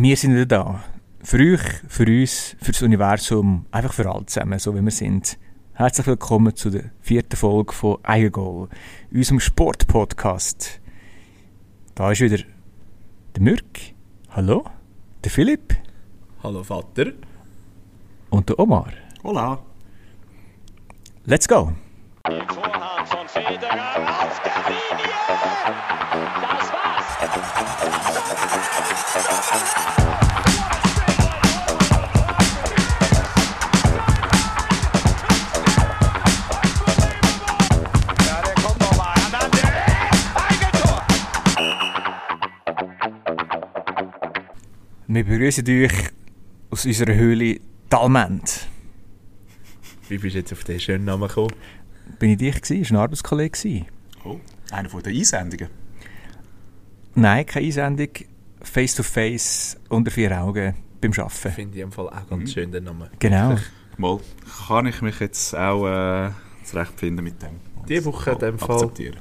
Wir sind wieder da. Für euch, für uns, für das Universum, einfach für alle zusammen, so wie wir sind. Herzlich willkommen zu der vierten Folge von Eigengoal, unserem Sportpodcast. Da ist wieder der Mürk. Hallo. Der Philipp. Hallo Vater. Und der Omar. Hola. Let's go. Vorhand von Federer auf der Linie. Das war's. Wir begrüßen euch aus unserer Höhle Talment. Wie bist du jetzt auf den schönen Namen gekommen? Bin ich dich gewesen? Ist ein Arbeitskollege gewesen? Oh, einer von den Einsendungen. Nein, keine Einsendung. Face to face, unter vier Augen, beim Arbeiten. Finde ich im Fall auch ganz schön den Namen. Genau. Mal kann ich mich jetzt auch äh, zurechtfinden mit dem. Die Woche in dem Fall- akzeptieren.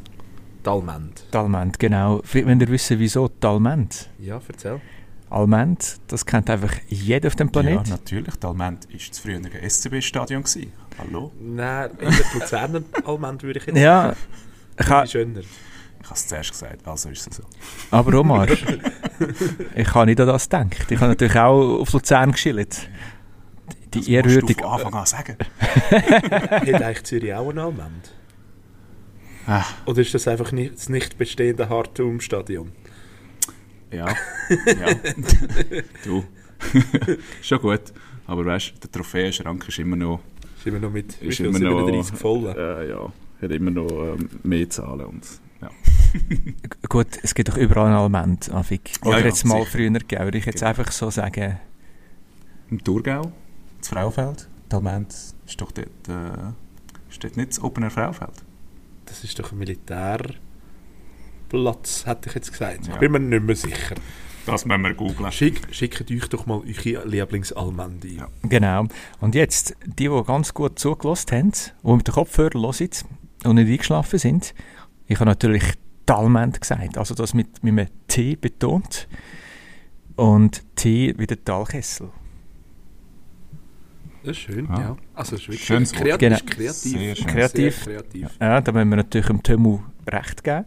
Talment. Talment, genau. Wenn ihr wissen, wieso Talment. Ja, erzähl. Alment, das kennt einfach jeder auf dem Ja, Planet. natürlich. Talment war das frühere SCB-Stadion. Hallo? Nein, in der Luzerner Alment würde ich jetzt Ja, ich ha, ich schöner. Ich habe es zuerst gesagt, also ist es so. aber Omar, ich habe nicht an das gedacht. Ich habe natürlich auch auf Luzern geschillt. Die Das musst ehrwürdige... du von Anfang an sagen. Hat eigentlich Zürich auch ein Alment? Ah, Oder ist das einfach nicht, das nicht bestehende Hartum-Stadion? ja. ja. du. Schon gut. Aber weißt du, der Trophäenschrank ist immer noch, Ist immer noch mit ist viel, immer noch 37 voll. äh, ja, hat immer noch ähm, mehr Zahlen. Und, ja. Gut, es gibt doch überall ein Alment, Afik. Oder ja, jetzt mal sicher. früher gegeben, würde ich jetzt Genau. einfach so sagen. Im Thurgau, das Frauenfeld. Talment ist doch dort, äh, ist dort nicht das Open Air Frauenfeld. Das ist doch ein Militärplatz, hätte ich jetzt gesagt. Ich bin mir nicht mehr sicher. Das müssen wir googeln. Schick, schickt euch doch mal eure Lieblingsalmend ein. Ja. Genau. Und jetzt, die, die ganz gut zugelassen haben, die mit den Kopfhörern hören und nicht eingeschlafen sind, ich habe natürlich Talment gesagt, also das mit, mit einem T betont. Und T wie der Talkessel. Das ist schön, Ja. ja. Also, es ist wirklich Schönes kreativ. Genau. kreativ. Sehr schön. Kreativ. Sehr kreativ. Ja, da müssen wir natürlich dem Tömu recht geben.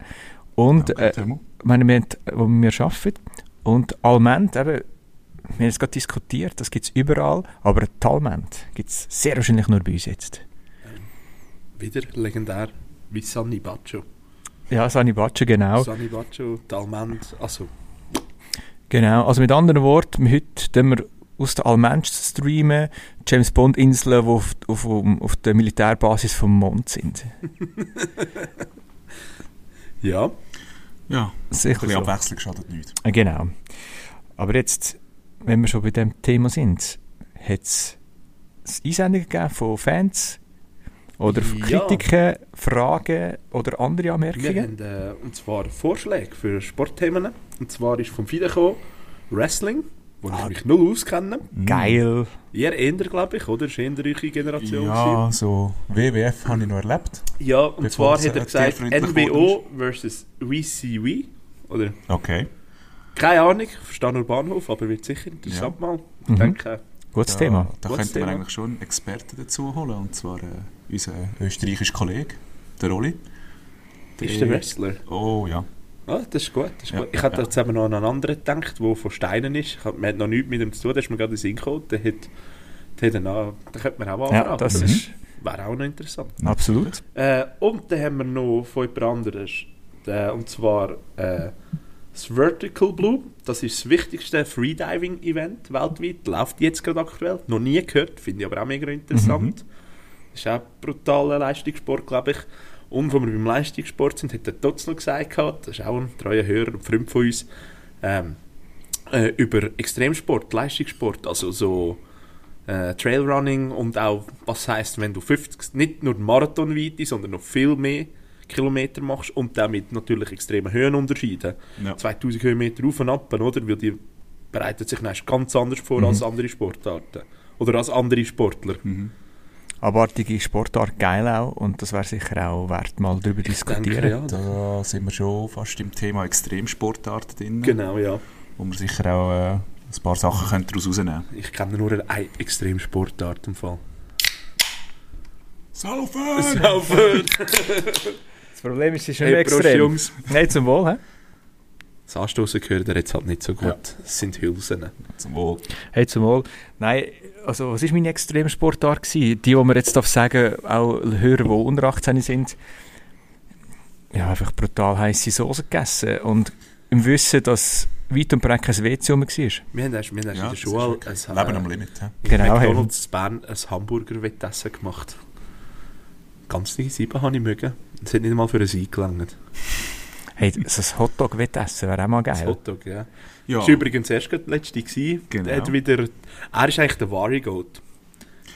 Und Danke, äh, Timo. meine, wir, wo wir arbeiten. Und Alment, eben, wir haben es gerade diskutiert, das gibt es überall, aber Talment gibt es sehr wahrscheinlich nur bei uns jetzt. Wieder legendär wie Sani Baccio. Ja, Sani Batsche, genau. Sani Baccio, Talment, also Genau, also mit anderen Worten, heute tun wir aus der Almensch streamen, James Bond Inseln, die auf, auf, auf der Militärbasis vom Mond sind. ja. Ja, Sicher ein bisschen so. Abwechslung schadet nicht. Äh, Genau. Aber jetzt, wenn wir schon bei dem Thema sind, hat es Einsendungen gegeben von Fans oder Ja. Kritiken, Fragen oder andere Wir Anmerkungen? haben äh, und zwar Vorschläge für Sportthemen. Und zwar ist vom FIDE gekommen Wrestling, wo Ah. ich mich null auskenne. Geil. Ihr eher, glaube ich, oder? Das ist eher eure Generation. gewesen. Ja, so WWF habe ich noch erlebt. ja und zwar hat er gesagt NWO versus WCW. Oder? Okay. Keine Ahnung, verstehe nur Bahnhof, aber wird sicher interessant mal. Ich Mhm. denke, Gutes Da, Thema. da Gutes wir Thema. eigentlich schon einen Experten dazu holen. Und zwar äh, unser österreichischer Kollege, der Rolli. ist der Wrestler. Oh ja. Ah, das ist gut. Das ist Ja, gut. Ich hatte ja. jetzt eben noch an einen anderen gedacht, der von Steinen ist. Ich hab, man hat noch nichts mit ihm zu tun, der ist mir gerade in den Sinn gekommen. Der, hat, der, hat einen, an- den könnte man auch Ja, anfragen. das oder? ist Wäre auch noch interessant. absolut. Äh, und dann haben wir noch von jemand anderes. Äh, und zwar äh, das Vertical Blue. Das ist das wichtigste Freediving-Event weltweit. Läuft jetzt gerade aktuell. Noch nie gehört, finde ich aber auch mega interessant. Das ist auch ein brutaler Leistungssport, glaube ich. Und wo wir beim Leistungssport sind, hat der Totz noch gesagt, das ist auch ein treuer Hörer und Freund von uns, ähm, äh, über Extremsport, Leistungssport, also so äh, Trailrunning und auch, was heißt, wenn du 50, nicht nur Marathonweite, sondern noch viel mehr Kilometer machst und damit natürlich extreme Höhenunterschiede. Ja. 2000 Höhenmeter auf und ab, oder? Weil die bereitet sich ganz anders vor Mhm. als andere Sportarten. Oder als andere Sportler. Mhm. Abartige Sportart, geil auch. Und das wäre sicher auch wert, mal darüber diskutieren. Denke, ja. Da sind wir schon fast im Thema Extremsportarten drin. Genau, ja. Wo wir sicher auch äh, Ein paar Sachen könnt ihr daraus rausnehmen. Ich kenne nur eine Extremsportart im Fall. Saufen! Saufen! Das Problem ist, es ist nicht Hey, mehr Prost, extrem. Jungs. Nein, zum Wohl, hä? Das Anstoßen gehört er jetzt halt nicht so gut. Ja. Das sind Hülsen. Zum Wohl. Hey, zum Wohl. Nein, also was war meine Extremsportart? Gewesen? Die, die man jetzt darf sagen, auch Hörer, die unter 18 sind, ja, einfach brutal heiße Soße gegessen. Und im Wissen, dass weit und breit kein WC rum war. Wir haben erst, wir haben erst Ja, in der das ist Schule ein, Leben äh, am Limit. in Genau, McDonalds Bern ein Hamburger-Wettessen gemacht. Ganz die sieben habe ich mögen. Es hat nicht einmal für ein Ei gelangt. Hey, so ein Hotdog-Wettessen wäre auch mal Das geil. Hotdog, ja. Ja, Das war übrigens erst gerade letzte. Gewesen. Genau. Hat wieder, er ist eigentlich der wahre Goat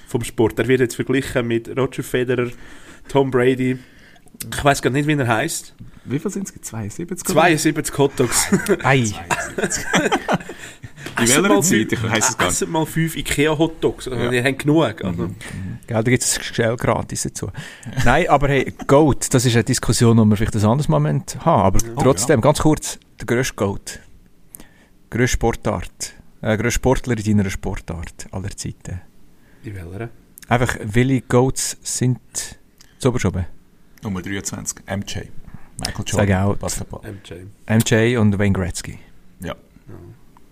vom Sport. Er wird jetzt verglichen mit Roger Federer, Tom Brady. Ich weiß gar nicht, wie er heißt. wie viel sind es? 72? 72 Hotdogs. Ei, In welcher Zeit? Ich weiss es gar nicht. Mal fünf Ikea-Hotdogs. Also, Ja. Die haben genug. Also. gell, da gibt es Geld gratis dazu. Nein, aber hey, Goat, das ist eine Diskussion, die wir vielleicht ein anderes Moment haben. Aber Oh, trotzdem, ganz kurz, der grösste Goat. Grösste Sportart. Äh, grösste Sportler in deiner Sportart aller Zeiten. In welcher? Einfach, welche Goats sind zu oben? Nummer 23, MJ. Michael Sag Jordan, out. Basketball. MJ. MJ und Wayne Gretzky. Ja,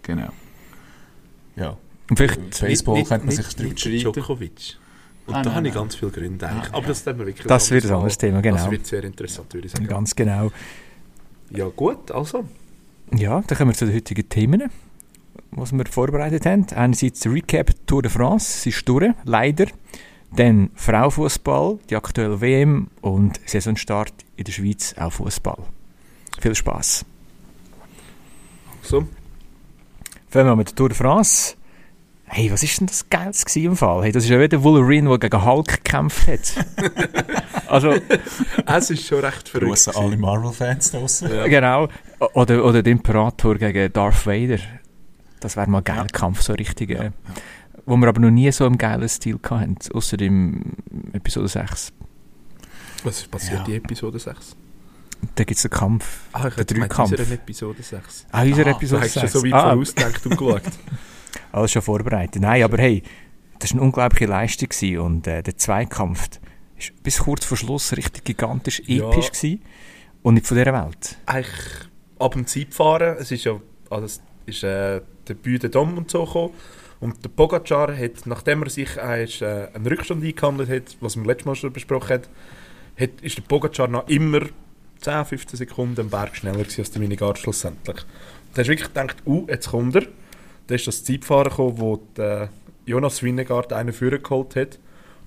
genau. Ja, Und vielleicht, Baseball Nicht- könnte man nicht- sich drüber nicht streiten. Djokovic. Und Ah, da nein, habe ich nein. ganz viele Gründe eigentlich. Ah, Aber ja. das ist wirklich Das wird ein anderes Thema, genau. Das wird sehr interessant, würde ich sagen. ganz genau. Ja gut, also. Ja, dann kommen wir zu den heutigen Themen, was wir vorbereitet haben. Einerseits Recap Tour de France, sie ist durch, leider. Dann Frauenfußball, die aktuelle WM und Saisonstart in der Schweiz auch Fußball. Viel Spaß. So. Fangen wir mit der Tour de France. Hey, was ist denn das Geiles gewesen im Fall? Hey, das ist ja wieder Wolverine, der gegen Hulk gekämpft hat. also, Es ist schon recht verrückt. Grüße alle Marvel-Fans da draussen. Ja. genau. Oder, oder der Imperator gegen Darth Vader. Das wäre mal ein geiler Ja. Kampf, so richtig. Äh, Wo wir aber noch nie so im geilen Stil hatten, außer im Episode 6. Was ist passiert Ja. in Episode 6? Da gibt es einen Kampf. Ah, ich Der Dreikampf. in unserer Episode 6. Ah, unsere Ah, Du Episode hast schon 6. so weit ah, vorausgedacht und geschaut. alles schon vorbereitet. Nein, aber hey, das war eine unglaubliche Leistung gewesen und äh, der Zweikampf ist bis kurz vor Schluss richtig gigantisch Ja. episch gewesen und nicht von dieser Welt. Eigentlich ab dem Zeitfahren, es ist ja, also es ist äh, der Büde Dom und so gekommen. Und der Pogacar hat, nachdem er sich äh, äh, einen Rückstand eingehandelt hat, was wir letztes Mal schon besprochen haben, hat, ist der Pogacar noch immer 10, 15 Sekunden am Berg schneller gewesen als der Minigard schlussendlich. Und da hast du wirklich gedacht, uh, jetzt kommt er. Dann ist das Zeitfahren gekommen, wo der Jonas Winnegaard einen vorgeholt hat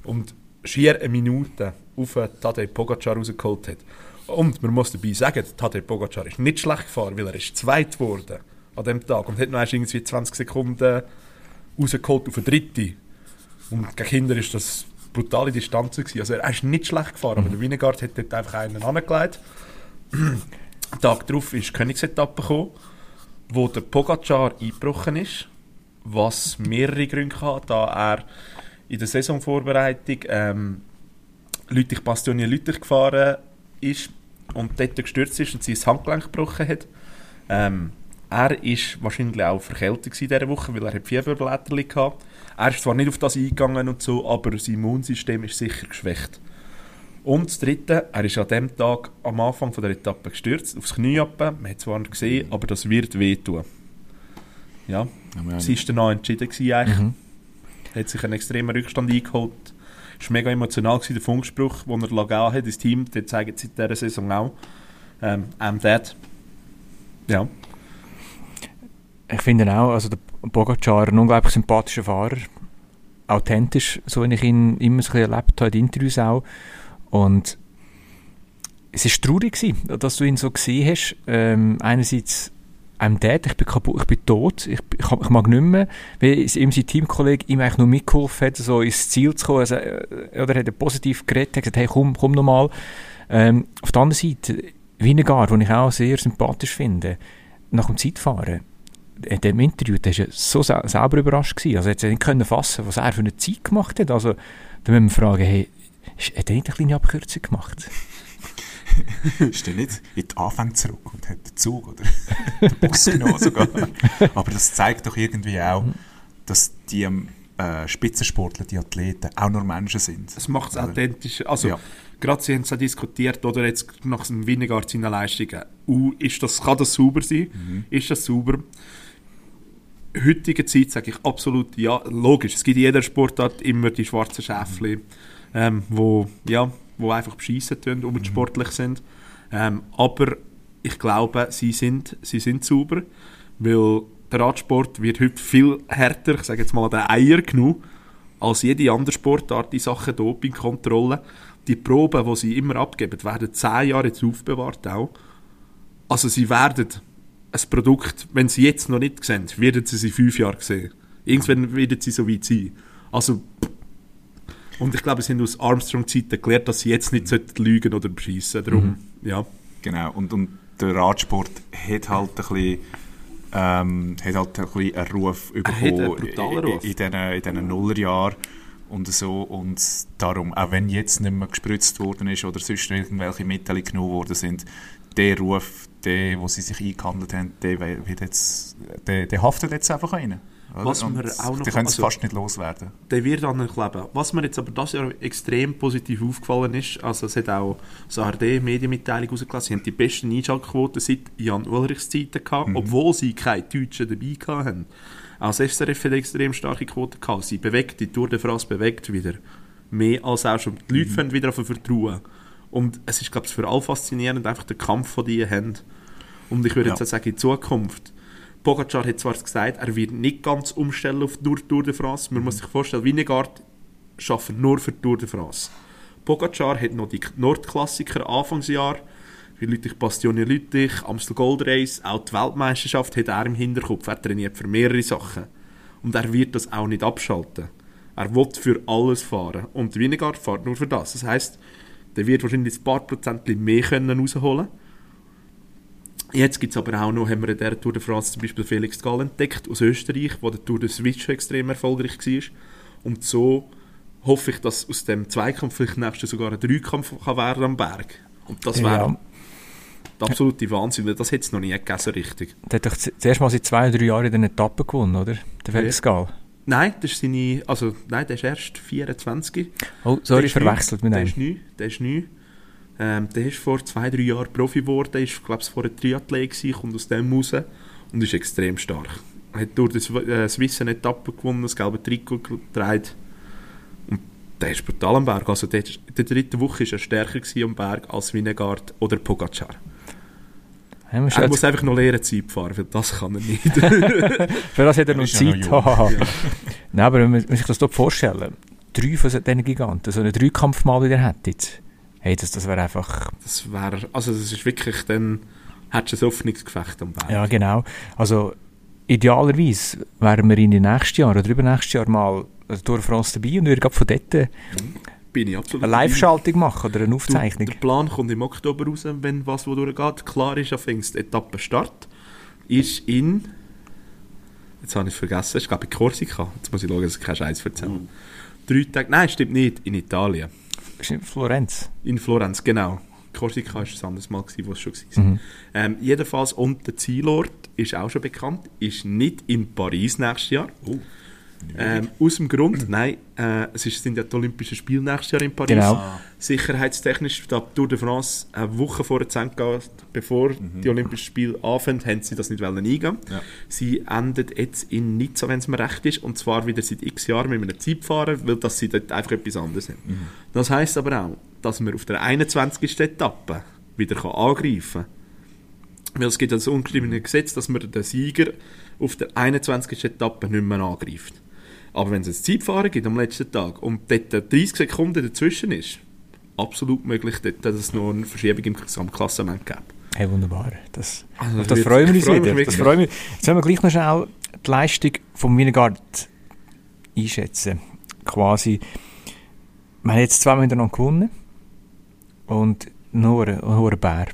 und schier eine Minute auf Tadej Pogacar rausgeholt hat. Und man muss dabei sagen, Tadej Pogacar ist nicht schlecht gefahren, weil er ist zweit geworden an dem Tag und hat noch irgendwie 20 Sekunden rausgeholt auf eine dritte. Und gegen Kinder ist das brutale Distanz gewesen. Also er ist nicht schlecht gefahren, aber der Winnegaard hat dort einfach einen angelegt. Am Tag darauf ist die Königsetappe gekommen, wo der Pogacar eingebrochen ist, was mehrere Gründe hat, da er in der Saisonvorbereitung ähm, Lüttich Bastogne Lüttich gefahren ist und dort gestürzt ist und das Handgelenk gebrochen hat. Ähm, er ist wahrscheinlich auch verkältet in dieser Woche, weil er Fieberblätter hatte. Er ist zwar nicht auf das eingegangen und so, aber sein Immunsystem ist sicher geschwächt. Und das Dritte, er ist an dem Tag am Anfang von der Etappe gestürzt, aufs Knie ab. Man hat es zwar nicht gesehen, aber das wird wehtun. Ja, Ja, es war danach entschieden gewesen, eigentlich. Mhm. Er hat sich einen extremen Rückstand eingeholt. Es war mega emotional, gewesen, der Funkspruch, den er gegeben hat ins Team. Der zeigt seit dieser Saison auch. Ähm, I'm dead. Ja. Ich finde auch, also der Pogacar ein unglaublich sympathischer Fahrer. Authentisch, so wie ich ihn immer so erlebt habe, in Interviews auch. Und es war traurig, gewesen, dass du ihn so gesehen hast. Ähm, einerseits I'm dead, ich bin kaputt, ich bin tot, ich, ich, ich mag nicht mehr, weil ihm sein Teamkollege ihm eigentlich nur mitgeholfen hat, so ins Ziel zu kommen. Also, äh, oder hat er positiv geredet, hat gesagt, hey, komm, komm nochmal. Ähm, auf der anderen Seite, Winnegar, den ich auch sehr sympathisch finde, nach dem Zeitfahren, in dem Interview, der war so sel selber überrascht gewesen. Also, er ja nicht fassen, was er für eine Zeit gemacht hat. Also, da müssen wir fragen, hey, hat er nicht eine kleine Abkürzung gemacht? ist er nicht in die Anfänge zurück und hat den Zug oder den Bus genommen sogar. Aber das zeigt doch irgendwie auch, dass die äh, Spitzensportler, die Athleten, auch nur Menschen sind. Es macht es Oder? authentischer. Also, Ja. gerade Sie haben es ja diskutiert, oder jetzt nach dem Winnegard seiner Leistungen. Uh, ist das, kann das sauber sein? Mhm. Ist das sauber? Heutige Zeit sage ich absolut ja. Logisch, es gibt in jeder Sportart immer die schwarzen Schäfchen, ähm, wo, ja, wo einfach beschissen tun und sportlich sind. Ähm, aber ich glaube, sie sind, sie sind sauber, weil der Radsport wird heute viel härter, ich sage jetzt mal, der Eier genug, als jede andere Sportart in Sachen Dopingkontrolle. Die Proben, die sie immer abgeben, werden zehn Jahre jetzt aufbewahrt auch. Also sie werden ein Produkt, wenn sie jetzt noch nicht sehen, werden sie es in fünf Jahren sehen. Irgendwann werden sie so weit sein. Also und ich glaube, sie haben aus Armstrong-Zeiten gelernt, dass sie jetzt nicht sollten lügen oder beschissen. Darum, ja. Genau, und, und der Radsport hat halt ein bisschen, ähm, hat halt ein bisschen einen Ruf hat einen in- Ruf. in diesen in diesen Nullerjahren und so und darum, auch wenn jetzt nicht mehr gespritzt worden ist oder sonst irgendwelche Mittel genommen worden sind, der Ruf, der, wo sie sich eingehandelt haben, der, wird jetzt, der, der haftet jetzt einfach rein. Was Und wir auch noch- Die können es also- fast nicht loswerden. der wird ankleben. Was mir jetzt aber das Jahr extrem positiv aufgefallen ist, also es hat auch das ARD-Medienmitteilung rausgelassen, sie haben die besten Einschaltquoten seit Jan Ulrichs Zeiten gehabt, obwohl sie keine Deutschen dabei hatten. Auch das SRF hat extrem starke Quoten gehabt. Sie bewegt, die Tour de France bewegt wieder. Mehr als auch schon. Die Leute fangen wieder auf Vertrauen. Und es ist, glaube ich, für alle faszinierend, einfach der Kampf von die haben. Und ich würde Ja. jetzt auch sagen, in Zukunft, Pogacar hat zwar gesagt, er wird nicht ganz umstellen auf nur Tour de France. Man muss sich vorstellen, Winnegard arbeitet nur für die Tour de France. Pogacar hat noch die Nordklassiker Anfangsjahr, wie Lüttich Bastogne Lüttich, Amstel Gold Race, auch die Weltmeisterschaft hat er im Hinterkopf. Er trainiert für mehrere Sachen. Und er wird das auch nicht abschalten. Er will für alles fahren. Und Winnegard fährt nur für das. Das heisst, der wird wahrscheinlich ein paar Prozent mehr können rausholen Jetzt gibt es aber auch noch, haben wir in der Tour de France zum Beispiel Felix Gall entdeckt aus Österreich, wo der Tour de Switch extrem erfolgreich war. Und so hoffe ich, dass aus dem Zweikampf vielleicht nächstes sogar ein Dreikampf kann werden am Berg. Und das wäre Ja. der absolute Wahnsinn, weil das hätte es noch nie gegeben, richtig. Der hat doch zuerst mal seit zwei, drei Jahren in den Etappen gewonnen, oder? Der Felix Gall. Nein, das ist seine, also nein, der ist erst 24. Oh, sorry, Der verwechselt mit Der einem. ist neu, der ist neu. Ähm, der ist vor zwei, drei Jahren Profi geworden, ist, glaube ich, vorher Triathlet gewesen, kommt aus dem raus und ist extrem stark. Er hat durch das äh, Swiss eine Etappe gewonnen, das gelbe Trikot getragen und der ist brutal am Berg. Also der, in der dritten Woche war er stärker gewesen am Berg als Winnegard oder Pogacar. Ja, Er muss einfach noch lernen Zeit fahren, weil das kann er nicht. Für das hat er noch ist ja noch Zeit. Haha. Nein, aber wenn man sich das dort vorstellen, drei von diesen Giganten, so einen Dreikampf mal wieder hätten, hey, das, das wäre einfach... Das wäre, also das ist wirklich, dann hättest du ein Hoffnungsgefecht am Berg. Ja, genau. Also idealerweise wären wir in den nächsten Jahr oder übernächstes Jahr mal Tour de France dabei und würden von dort eine Bin ich absolut Live-Schaltung machen oder eine Du, Aufzeichnung. Der Plan kommt im Oktober raus, wenn was wo durchgeht. Klar ist, am Pfingst Etappenstart ist in. Jetzt habe ich es vergessen, ich glaube in Korsika. Jetzt muss ich schauen, dass ich keinen Scheiß erzähle. Drei Tage, nein, stimmt nicht, in Italien. Ist in Florenz. In Florenz, genau. Korsika war ein anderes Mal, gewesen, wo es schon war. Mhm. Ähm, jedenfalls, und der Zielort ist auch schon bekannt, ist nicht in Paris nächstes Jahr. Ähm, aus dem Grund, nein, äh, es ist, sind ja die Olympischen Spiele nächstes Jahr in Paris. Genau. Sicherheitstechnisch, da die Tour de France eine Woche vorher zu Ende geht, bevor die Olympischen Spiele anfangen, haben sie das nicht wollen eingehen. Ja. Sie endet jetzt in Nizza, wenn es mir recht ist, und zwar wieder seit x Jahren mit einem Zeitfahrer, weil das sie dort einfach etwas anderes haben. Das heisst aber auch, dass man auf der 21. Etappe wieder kann angreifen kann. Weil es gibt ja das ungeschriebene Gesetz, dass man den Sieger auf der 21. Etappe nicht mehr angreift. Aber wenn es ein Zeitfahren gibt am letzten Tag und dort 30 Sekunden dazwischen ist, absolut möglich, dort, dass es noch eine Verschiebung im Gesamtklassement gibt. Hey, wunderbar. Das, Also, das wird- freuen wir uns mich wieder. Das freuen wir. Jetzt wollen wir gleich noch schnell die Leistung von Wienegard einschätzen. Quasi, wir haben jetzt zweimal hintereinander gewonnen und nur ein hoher Bär.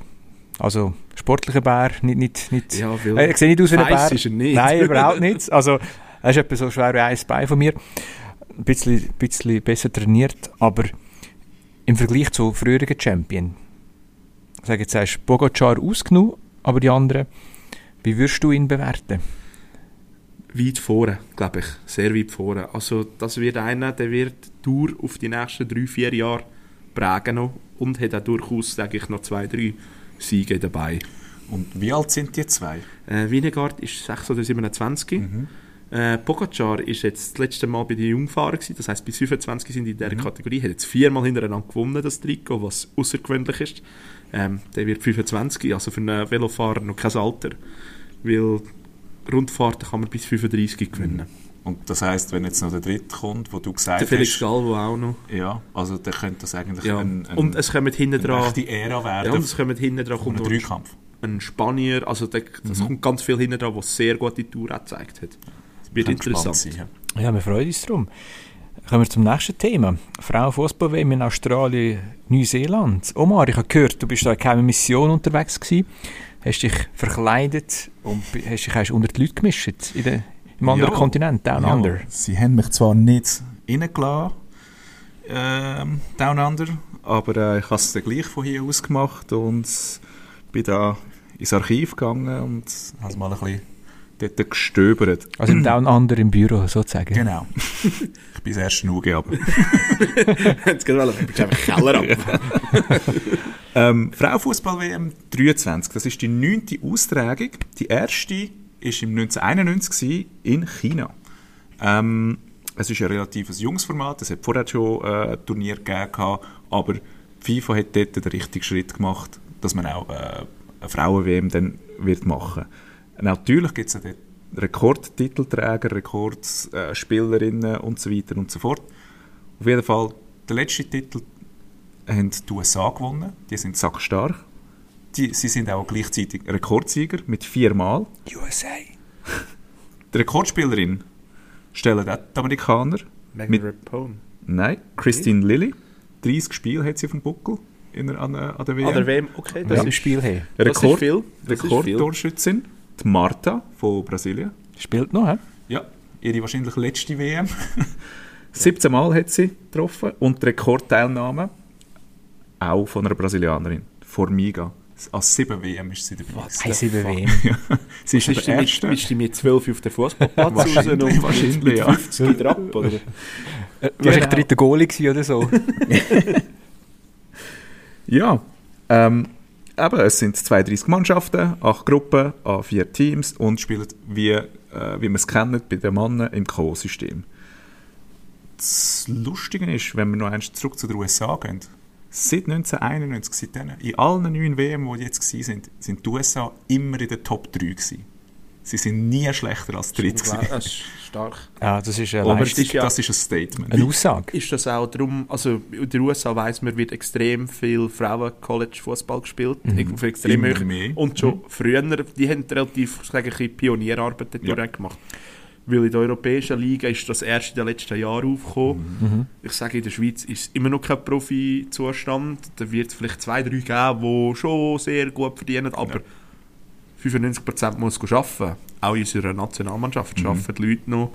Also sportlicher Bär, nicht, nicht, nicht Ja, weil er sieht nicht aus wie ein Bär. Nein, überhaupt nicht. Also, er ist etwa so schwer wie ein Bein von mir. Ein bisschen, bisschen besser trainiert, aber im Vergleich zu früheren Champion sag jetzt, hast Bogacar ausgenommen, aber die anderen, wie würdest du ihn bewerten? Weit vorne, glaube ich. Sehr weit vorne. Also, das wird einer, der wird die Tour auf die nächsten drei, vier Jahre prägen noch und hat auch durchaus, sage ich, noch zwei, drei Siege dabei. Und wie alt sind die zwei? Äh, Wienegard ist 6 oder 27. Äh, Pogacar ist jetzt das letzte Mal bei den Jungfahrern gewesen, das heißt bis 25 sind in dieser Kategorie, hat jetzt viermal hintereinander gewonnen, das Trikot, was außergewöhnlich ist. Ähm, der wird 25, also für einen Velofahrer noch kein Alter, weil Rundfahrten kann man bis 35 gewinnen. Und das heisst, wenn jetzt noch der dritte kommt, wo du gesagt Der Felix hast, Galvo auch noch. ja, also dann könnte das eigentlich Ja. ein, ein, und es kommt hinten eine dran, echte Ära ja, werden und es kommt hinten dran, kommt Dreikampf. ein Spanier, also der, das Mhm. kommt ganz viel hinten dran, was sehr gute Tour gezeigt hat. Das wird interessant. sein, ja. Ja, wir freuen uns darum. Kommen wir zum nächsten Thema. Frauenfußball-WM in Australien, Neuseeland. Omar, ich habe gehört, du bist da in keine Mission unterwegs gewesen. Hast dich verkleidet und hast dich hast unter die Leute gemischt in der, im anderen Ja. Kontinent, Down Ja, Under. Sie haben mich zwar nicht reingelassen, ähm, Down Under, aber äh, ich habe es dann gleich von hier aus gemacht und bin da ins Archiv gegangen und habe mal ein bisschen dort gestöbert. Also im Down Under im Büro sozusagen. Genau. ich bin das erste Nuge, aber... Jetzt geht du bist einfach Keller ab. Ähm, Frauenfußball-WM 23, das ist die neunte Austragung. Die erste war im 1991 in China. Ähm, es ist ein relativ junges Format, es hat vorher schon äh, ein Turnier gegeben, aber FIFA hat dort den richtigen Schritt gemacht, dass man auch äh, eine Frauen-WM dann wird machen. Natürlich gibt es dort Rekordtitelträger, Rekordspielerinnen und so weiter und so fort. Auf jeden Fall, der letzte Titel haben die USA gewonnen. Die sind sackstark. Die, sie sind auch gleichzeitig Rekordsieger mit viermal. USA. Die Rekordspielerin stellen auch die Amerikaner. Megan Mit- Rapone. Nein, Christine Lilly. 30 Spiele hat sie auf dem Buckel in der, an, der- an der WM. Ah, der WM, okay, das Das ist, Spiel Rekord. Das ist viel. Rekordtorschützin. Die Marta von Brasilien. Spielt noch, hä? Ja, ihre wahrscheinlich letzte WM. 17 Mal hat sie getroffen und die Rekordteilnahme auch von einer Brasilianerin, Formiga. Als 7 WM ist sie dabei. gewesen. Hey, sieben WM. Sie ist Bist der du mit, Erste. bist du mit 12 auf den Fußballplatz raus Wahrscheinlich, und wahrscheinlich, mit ja. 50 drauf, oder? Äh, Wahrscheinlich Genau. dritter Goalie oder so. Ja, ähm, eben, es sind 32 Mannschaften, 8 Gruppen, an 4 Teams und spielen, wie, äh, wie wir es kennen, bei den Männern im K.O.-System. Das Lustige ist, wenn wir noch eins zurück zu den USA gehen, seit 1991, seit denen, in allen neun WM, die jetzt sind, sind die USA immer in der Top 3 gewesen. Sie sind nie schlechter als dritt gewesen. Das ist stark. Ja, das ist eine Aber Leistung. ist ja- das ist ein Statement. Eine Aussage. Ist das auch darum, also in den USA weiss man, wird extrem viel Frauen-College-Fußball gespielt, mhm. extrem Immer hoch. mehr. Und schon früher, die haben relativ, sage ich, ein Pionierarbeit dort Ja. gemacht. Weil in der europäischen Liga ist das erst in den letzten Jahren aufgekommen. Ich sage, in der Schweiz ist immer noch kein Profi-Zustand. Da wird es vielleicht zwei, drei geben, die schon sehr gut verdienen, aber 95% muss arbeiten. Auch in unserer Nationalmannschaft Mhm. arbeiten die Leute noch.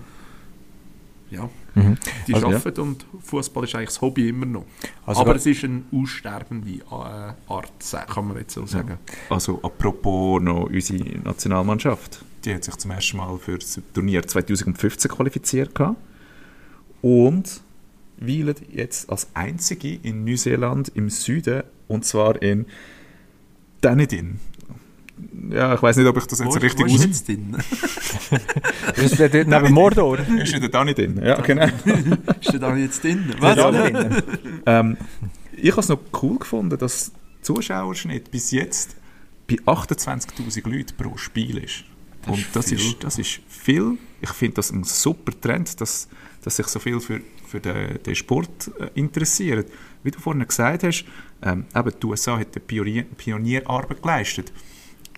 Ja, Mhm. die Also, ja. arbeiten und Fußball ist eigentlich das Hobby immer noch. Also aber es ist eine aussterbende äh, Art, kann man jetzt so sagen. Also apropos noch unsere Nationalmannschaft. Die hat sich zum ersten Mal für das Turnier 2015 qualifiziert gehabt. und weilt jetzt als einzige in Neuseeland im Süden und zwar in Dunedin. Ja, ich weiß nicht, ob ich das jetzt richtig Wo ist aus... jetzt drin? Das wäre dort neben Mordor. Ist in der Dunedin, ja genau. ist der da jetzt drin? Was? Was? ähm, ich habe es noch cool gefunden, dass der Zuschauerschnitt bis jetzt bei 28'000 Leuten pro Spiel ist. Das Und ist das viel. ist, das ist viel. Ich finde das ein super Trend, dass, dass sich so viel für, für den, den Sport äh, interessieren. Wie du vorhin gesagt hast, ähm, eben die USA hat eine Pionier, Pionierarbeit geleistet.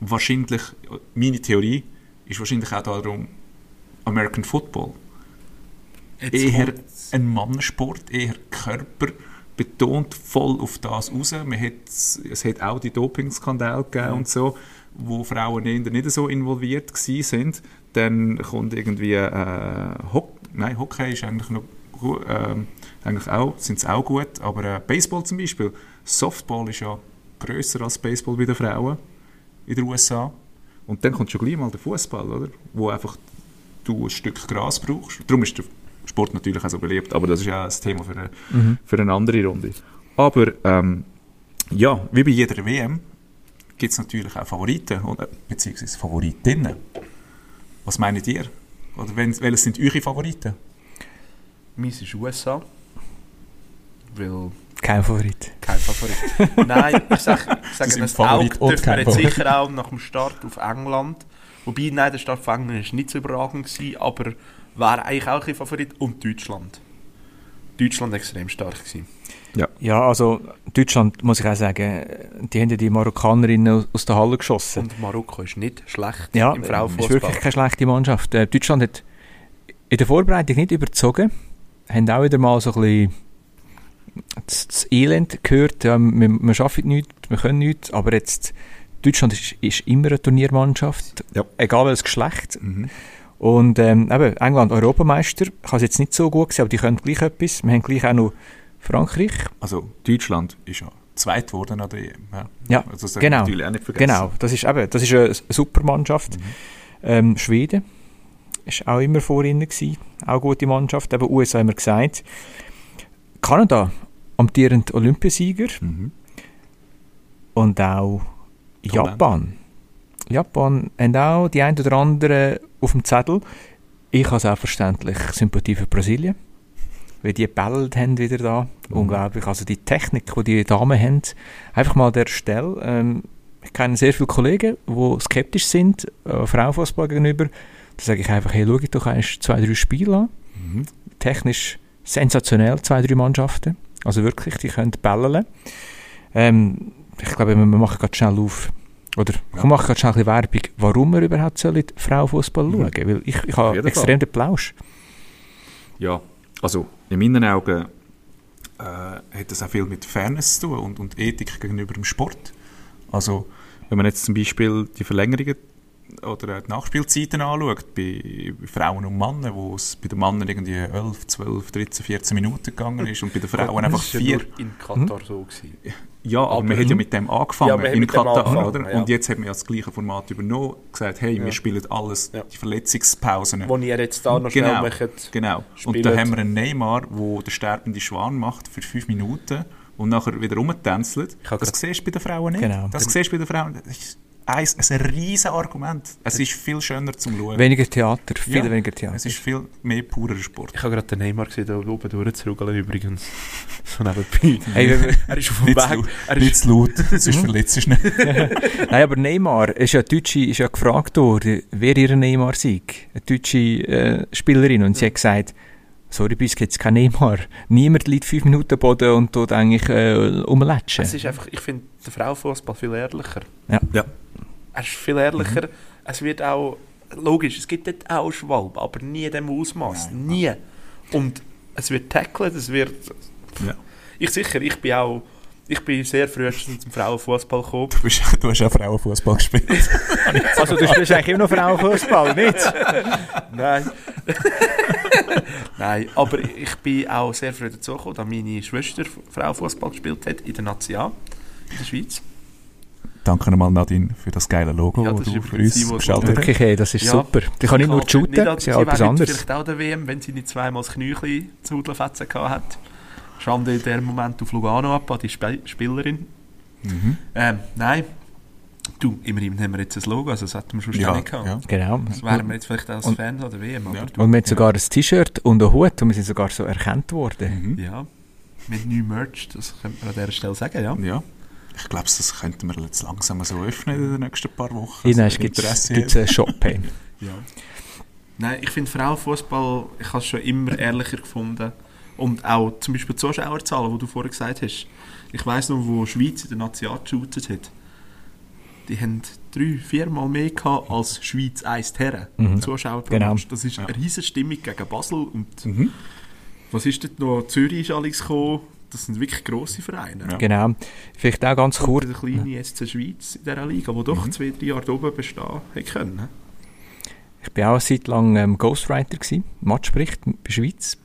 Wahrscheinlich, meine Theorie ist wahrscheinlich auch darum, American Football Jetzt eher kommt's. ein Mannensport, eher Körper betont voll auf das raus. Man hat, es hat auch die Dopingskandale gegeben und so, wo Frauen eher nicht so involviert sind. Dann kommt irgendwie äh, Hock Nein, Hockey ist eigentlich noch ähm, eigentlich auch, sind es auch gut, aber äh, Baseball zum Beispiel, Softball ist ja grösser als Baseball bei den Frauen in den USA. Und dann kommt schon gleich mal der Fußball, oder? Wo einfach du ein Stück Gras brauchst. Darum ist der Sport natürlich auch so beliebt, aber das ist ja ein Thema für eine, für eine andere Runde. Aber ähm, ja, wie bei jeder WM gibt es natürlich auch Favoriten, oder, beziehungsweise Favoritinnen. Was meint ihr? Oder wenn, welche sind eure Favoriten? Meins ist USA. Weil Kein Favorit. kein Favorit. Nein, ich sage ich sag, sind das Favorit Auge dürfen wir jetzt Favorit. sicher auch nach dem Start auf England. Wobei, nein, der Start von England ist nicht so überragend gewesen, aber wäre eigentlich auch ein Favorit. Und Deutschland. Deutschland extrem stark gewesen. Ja, also Deutschland, muss ich auch sagen, die haben ja die Marokkanerinnen aus der Halle geschossen. Und Marokko ist nicht schlecht Ja, im ist Frauenfußball. wirklich keine schlechte Mannschaft. Äh, Deutschland hat in der Vorbereitung nicht überzogen, haben auch wieder mal so ein bisschen das, Elend gehört, ja, wir, wir schaffen nichts, wir können nichts, aber jetzt, Deutschland ist, ist immer eine Turniermannschaft, Ja. egal welches Geschlecht. Mhm. Und ähm, eben, England Europameister, ich habe es jetzt nicht so gut gesehen, aber die können gleich etwas. Wir haben gleich auch noch Frankreich. Also Deutschland ist ja zweit geworden an der EM. Ja, Ja, also das genau. natürlich auch nicht vergessen. Genau, das ist, eben, das ist eine super Mannschaft. Ähm, Schweden ist auch immer vor ihnen gewesen, auch eine gute Mannschaft. Eben USA haben wir gesagt. Kanada, amtierend Olympiasieger Mhm. und auch Japan. Japan haben auch die ein oder andere auf dem Zettel. Ich habe selbstverständlich Sympathie für Brasilien. Weil die bellen haben wieder da. Mhm. Unglaublich. Also die Technik, die die Damen haben. Einfach mal an der Stelle. Ähm, ich kenne sehr viele Kollegen, die skeptisch sind, äh, Frauenfußball gegenüber. Da sage ich einfach, hey, schau doch einst zwei, drei Spiele an. Mhm. Technisch sensationell, zwei, drei Mannschaften. Also wirklich, die können bellen. Ähm, ich glaube, wir machen gerade schnell auf, oder Ja. ich mache gerade schnell ein Werbung, warum wir überhaupt sollen Frauenfußball Mhm. schauen Weil ich, ich habe extrem den Plausch. Ja, also in meinen Augen äh, hat das auch viel mit Fairness zu tun und, und Ethik gegenüber dem Sport. Also wenn man jetzt zum Beispiel die Verlängerungen oder die Nachspielzeiten anschaut, bei, Frauen und Männern, wo es bei den Männern irgendwie 11, 12, 13, 14 Minuten gegangen ist und bei den Frauen einfach Das ist ja in Katar so gewesen. Ja, aber, Aber- man hat ja mit dem angefangen Ja, in Katar, angefangen, oder? ja. Und jetzt hat man ja das gleiche Format übernommen, gesagt, hey, Ja. wir spielen alles, die Verletzungspausen. Wo ihr jetzt da noch Genau. macht. Genau. spielen. Und da haben wir einen Neymar, der den sterbenden Schwan macht für fünf Minuten und nachher wieder rumtänzelt. Das siehst du bei den Frauen nicht. Genau. Das siehst du bei den Frauen. Das ist ein, ein riesen Argument. Es ist viel schöner zum Schauen. Weniger Theater, viel Ja. weniger Theater. Es ist viel mehr purer Sport. Ich habe gerade den Neymar gesehen, da oben durchzurugeln übrigens. So nebenbei. Hey, Er ist auf dem Weg. Er Nicht ist, zu laut, sonst verletzt dich nicht. Nein, aber Neymar, ist ja, Deutsche ist ja gefragt worden, wer ihr Neymar sei. Eine deutsche äh, Spielerin. Und sie hat gesagt, sorry, bei uns gibt es keinen Neymar. Niemand liegt fünf Minuten am Boden und tut eigentlich äh, umlatschen. es ist einfach, ich finde den Frauenfußball viel ehrlicher. Ja. Ja. Er ist viel ehrlicher. Es wird auch, logisch, es gibt dort auch Schwalben, aber nie in diesem Ausmaß. Nie. Und es wird tackled, es wird... Ja. Ich sicher, ich bin auch... Ich bin sehr früh zum Frauenfußball gekommen. Du, bist, du hast auch Frauenfußball gespielt. Also du spielst eigentlich immer noch Frauenfußball, nicht? Nein. Nein, aber ich bin auch sehr früh dazu gekommen, da meine Schwester Frauenfußball gespielt hat in der Natia in der Schweiz. Danke nochmal, Nadine, für das geile Logo, Ja, das das du ist für uns sie, gestaltet hast. Wirklich, das ist Ja. super. Die kann nicht nur shooten, nicht, das ist ja sie auch etwas anderes. vielleicht auch der WM, wenn sie nicht zweimal das Knäuchli zu Hudelfetzen gehabt hat. Schande in dem Moment auf Lugano ab, an die Sp Spielerin. Mhm. Ähm, nein. Du, immerhin haben wir jetzt ein Logo, also das hätten wir schon Ja, nicht gehabt. ja. Genau. Das wären wir jetzt vielleicht auch als Und- Fan an der WM. Ja. du, Und wir haben sogar ein T-Shirt und einen Hut und wir sind sogar so erkannt worden. Mhm. ja, mit neuen Merch, das könnte man an dieser Stelle sagen, ja. Ja. Ich glaube, das könnten wir jetzt langsam so öffnen in den nächsten paar Wochen. In Also, gibt es einen Shop. hey. Ja. Nein, ich finde Frauenfußball, ich habe es schon immer ehrlicher gefunden. Und auch zum Beispiel die Zuschauerzahlen, die du vorher gesagt hast. Ich weiss noch, wo die Schweiz in der National geshootet hat. Die haben drei, viermal mehr gehabt als Schweiz 1 Herren. Mhm. Zuschauer pro Genau. Das ist eine riesige Stimmung gegen Basel. Und Mhm. was ist dort noch? Zürich ist alles gekommen. Das sind wirklich grosse Vereine. Ja. Genau. Vielleicht auch ganz kurz. der kleine SC Schweiz in dieser Liga, die doch zwei, drei Jahre oben bestehen hätte können. Ich war auch eine Zeit lang ähm, Ghostwriter, gewesen, Matchbericht bei Schweiz.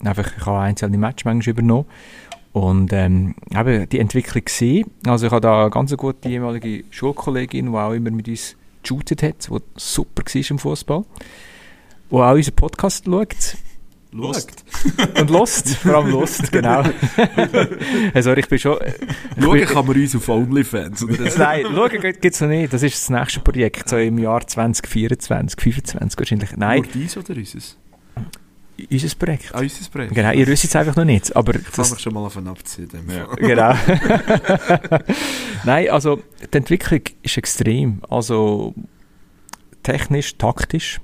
Einfach, ich habe einzelne Match manchmal übernommen. Und ähm, eben die Entwicklung gesehen. Also ich habe da eine ganz gute ehemalige Schulkollegin, die auch immer mit uns geshootet hat, die super war im Fußball. Die auch unseren Podcast schaut. Schaut. Und Lost, vor allem Lost, genau. also ich bin schon... ich Schauen bin- kann man uns auf OnlyFans. Oder das? Nein, schauen gibt es noch nicht. Das ist das nächste Projekt, so im Jahr 2024, 2025 wahrscheinlich. Nein, Nur dies oder unseres? unser Projekt. Ah, unser Projekt. Genau, ihr wisst es einfach noch nicht, aber Ich kann das, mich schon mal auf einen abziehen. Ja. Genau. Nein, also die Entwicklung ist extrem. Also technisch, taktisch,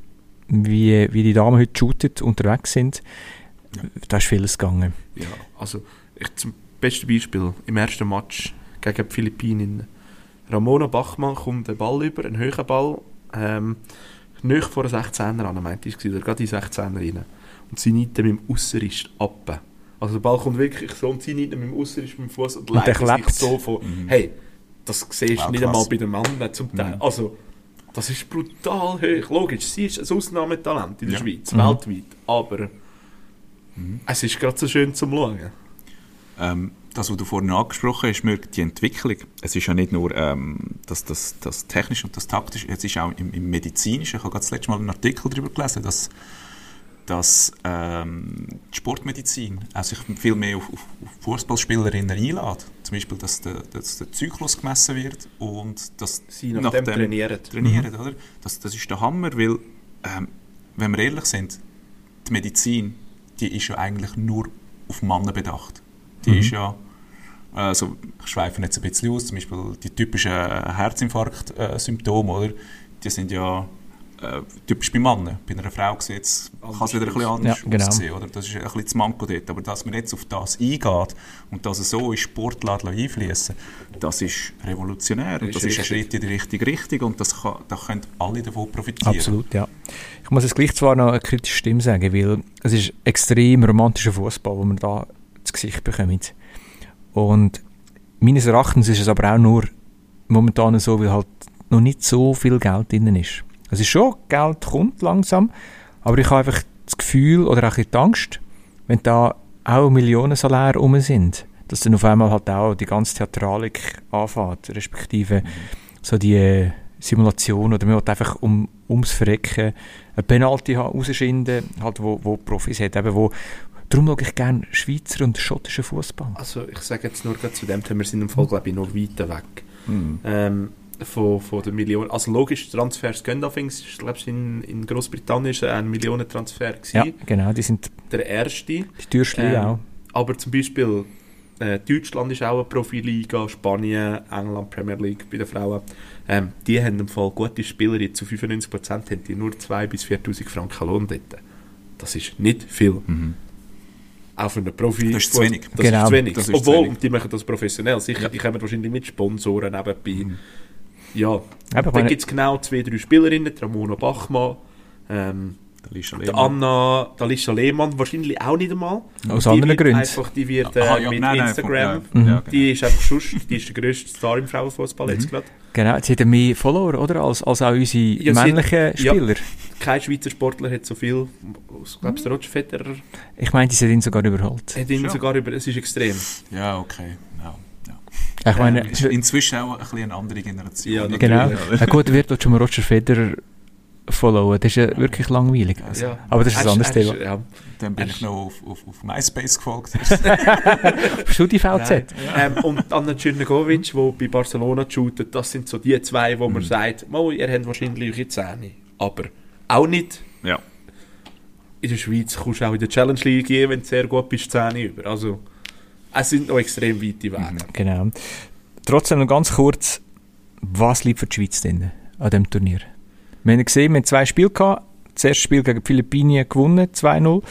wie, wie die Damen heute shooten, unterwegs sind, da ist vieles gegangen. Ja, also ich, zum besten Beispiel im ersten Match gegen die Philippinen. Ramona Bachmann kommt den Ball über, einen höheren Ball, ähm, nicht vor den 16er an, meinte ich, oder gerade in 16er rein. Und sie nimmt mit dem Ausserist ab. Also der Ball kommt wirklich so und sie nimmt ihn mit dem Ausserist mit dem Fuß und Und der leitet sich so von, hey, das siehst du nicht einmal bei den Männern zum Teil. Mhm. Also, das ist brutal hoch. Logisch, sie ist ein Ausnahmetalent in der Ja. Schweiz, Mhm. weltweit. Aber es ist gerade so schön zum Schauen. Ähm, das, was du vorhin angesprochen hast, Mirk, die Entwicklung, es ist ja nicht nur ähm, das, das, das Technische und das Taktische, es ist auch im, im Medizinischen. Ich habe gerade das letzte Mal einen Artikel darüber gelesen, dass, dass ähm, die Sportmedizin auch sich viel mehr auf, auf, auf Fußballspielerinnen einlädt. Zum Beispiel, dass der, dass der Zyklus gemessen wird und dass Sie nach dem trainieren. trainieren, oder? Das, das ist der Hammer, weil, ähm, wenn wir ehrlich sind, die Medizin, die ist ja eigentlich nur auf Männer bedacht. Die ist ja, also ich schweife jetzt ein bisschen aus, zum Beispiel die typischen Herzinfarkt-Symptome, oder? Die sind ja äh, typisch bei Männern. Bei einer Frau sieht es kann es wieder ein bisschen anders Ja, genau. aussehen, oder? Das ist ein bisschen das Manko dort. Aber dass man jetzt auf das eingeht und dass es so in Sport lässt einfließen das ist revolutionär. Und Ist das ist ein richtig. Schritt in die richtige Richtung und das kann, da können alle davon profitieren. Absolut, ja. Ich muss jetzt gleich zwar noch eine kritische Stimme sagen, weil es ist extrem romantischer Fußball, den wir da ins Gesicht bekommen. Und meines Erachtens ist es aber auch nur momentan so, weil halt noch nicht so viel Geld drin ist. Es ist schon, Geld kommt langsam, aber ich habe einfach das Gefühl oder auch die Angst, wenn da auch Millionen Salär rum sind, dass dann auf einmal halt auch die ganze Theatralik anfängt, respektive so die Simulation oder man will einfach um, ums Verrecken eine Penalty rausschinden, halt wo, wo Profis hat, eben wo Darum schaue ich gerne Schweizer und schottischen Fußball. Also ich sage jetzt nur zu dem Thema, wir sind im Fall glaube ich noch weiter weg. Mhm. Ähm, von, von der Million. Also logisch, Transfers gehen anfangs, ich glaube in, in Großbritannien ist ein Millionentransfer Ja, genau, die sind der erste. die teuersten Ähm, auch. Aber zum Beispiel äh, Deutschland ist auch eine Profiliga, Spanien, England Premier League bei den Frauen. Ähm, die haben im Fall gute Spieler, jetzt zu 95% haben die nur 2'000 bis 4'000 Franken Lohn dort. Das ist nicht viel. Mhm. Auch für einen Profi. Das ist zu wenig. Das Genau. ist zu wenig. Das ist zu Obwohl, wenig. die machen das professionell. Sicher, die kommen wahrscheinlich mit Sponsoren nebenbei. Ja, Eben, ich da meine- gibt es genau zwei, drei Spielerinnen. Ramona Bachmann, ähm, du die Anna, die Lisa Lehmann, wahrscheinlich auch nicht einmal. Aus die anderen Gründen. Einfach, die wird äh, Aha, ja, mit nein, nein, Instagram, von- ja, ja, Mhm. die ist einfach sonst, die ist der grösste Star im Frauenfußball jetzt gerade. Genau, sie haben mehr Follower, oder? Als, als auch unsere Ja, sie- männlichen ja. Spieler. Kein Schweizer Sportler hat so viel. Ich glaube, der Roger Federer Ich meine, die sind ihn sogar überholt. hat ihn sogar über. Es ist extrem. Ja, okay. Ja, ja. Ich meine, Ist inzwischen auch ein bisschen eine andere Generation. Ja, genau. Na gut, wird dort schon mal Roger Federer followen. Das ist ja wirklich langweilig. Ja. Aber das ist ein Er anderes er Thema. Ja. Dann bin ich noch auf, auf, auf MySpace gefolgt. StudiVZ. Nein. Ähm, und Anna Czernegovic, die bei Barcelona shootet, das sind so die zwei, wo man sagt, Mo, ihr habt wahrscheinlich eure Zähne. Aber auch nicht. ja. In der Schweiz kommst du auch in der Challenge League gehen, wenn du sehr gut bist, Zähne über. Also, es sind noch extrem weite Wege. Genau. Trotzdem noch ganz kurz, was liegt für die Schweiz drin an diesem Turnier? Wir haben gesehen, wir haben zwei Spiele gehabt. Das erste Spiel gegen die Philippinen gewonnen, 2-0.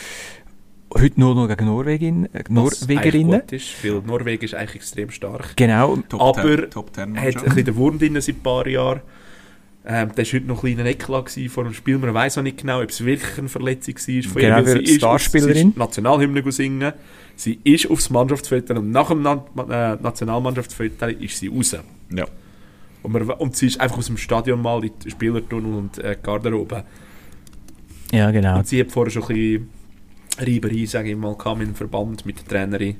Heute nur noch gegen Norwegin, äh, Norwegerinnen. gut ist, weil Norwegen ist eigentlich extrem stark. Genau. Top Aber Top Er hat ein bisschen den Wurm drin seit ein paar Jahren. Ähm, der war heute noch ein kleiner Eklat vor dem Spiel. Man weiß auch nicht genau, ob es wirklich eine Verletzung war. Von Genau, ihr, sie ist Starspielerin. Sie ist Nationalhymne singen. Sie ist aufs Mannschaftsfoto und nach dem Na äh, Nationalmannschaftsfoto ist sie raus. Ja. Und, man, und sie ist einfach aus dem Stadion mal in die Spielertunnel und äh, Garderobe. Ja, genau. Und sie hat vorher schon ein bisschen Reiberei, sage ich mal, mit dem Verband, mit der Trainerin.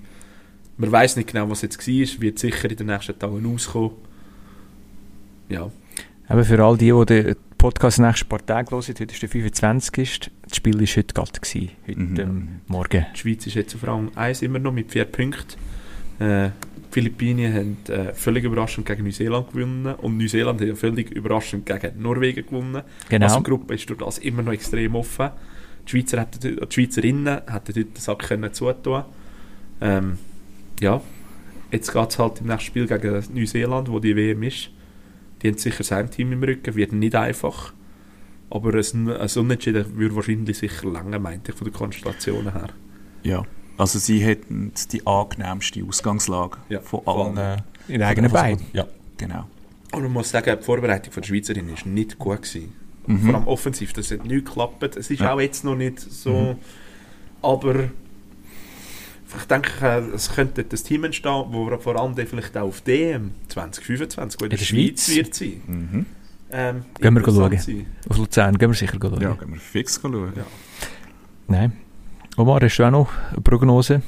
man weiß nicht genau, was jetzt war, wird sicher in den nächsten Tagen rauskommen. Ja, Aber für all die, die den Podcast nächsten paar Tage hören, heute ist der 25. Das Spiel war heute gerade, gewesen, heute Mhm. ähm, Morgen. die Schweiz ist jetzt auf Rang 1 immer noch mit 4 Punkten. Äh, die Philippinen haben äh, völlig überraschend gegen Neuseeland gewonnen und Neuseeland hat ja völlig überraschend gegen Norwegen gewonnen. Genau. Also die Gruppe ist durch das immer noch extrem offen. Die, Schweizer hätten, die Schweizerinnen hätten dort den Sack können zutun ähm, Ja, jetzt geht es halt im nächsten Spiel gegen Neuseeland, wo die WM ist. Die haben sicher sein Team im Rücken, wird nicht einfach. Aber ein, ein Unentschieden würde wahrscheinlich sicher länger, meinte ich, von den Konstellationen her. Ja. Also sie hätten die angenehmste Ausgangslage Ja, von allen. In den eigenen Beinen. Ja, genau. Und man muss sagen, die Vorbereitung von der Schweizerin ist nicht gut gewesen. Mhm. Vor allem offensiv, das hat nicht geklappt. Es ist Ja. auch jetzt noch nicht so. Aber ich denke, es könnte das Team entstehen, wo vor allem vielleicht auch auf DM 2025, wo in der, Schweiz, Schweiz? wird sein. Mhm. Ähm, Gehen wir schauen. sein. Auf Luzern gehen wir sicher schauen. Ja, gehen wir fix schauen. Ja. Nein. Omar, hast du auch noch eine Prognose?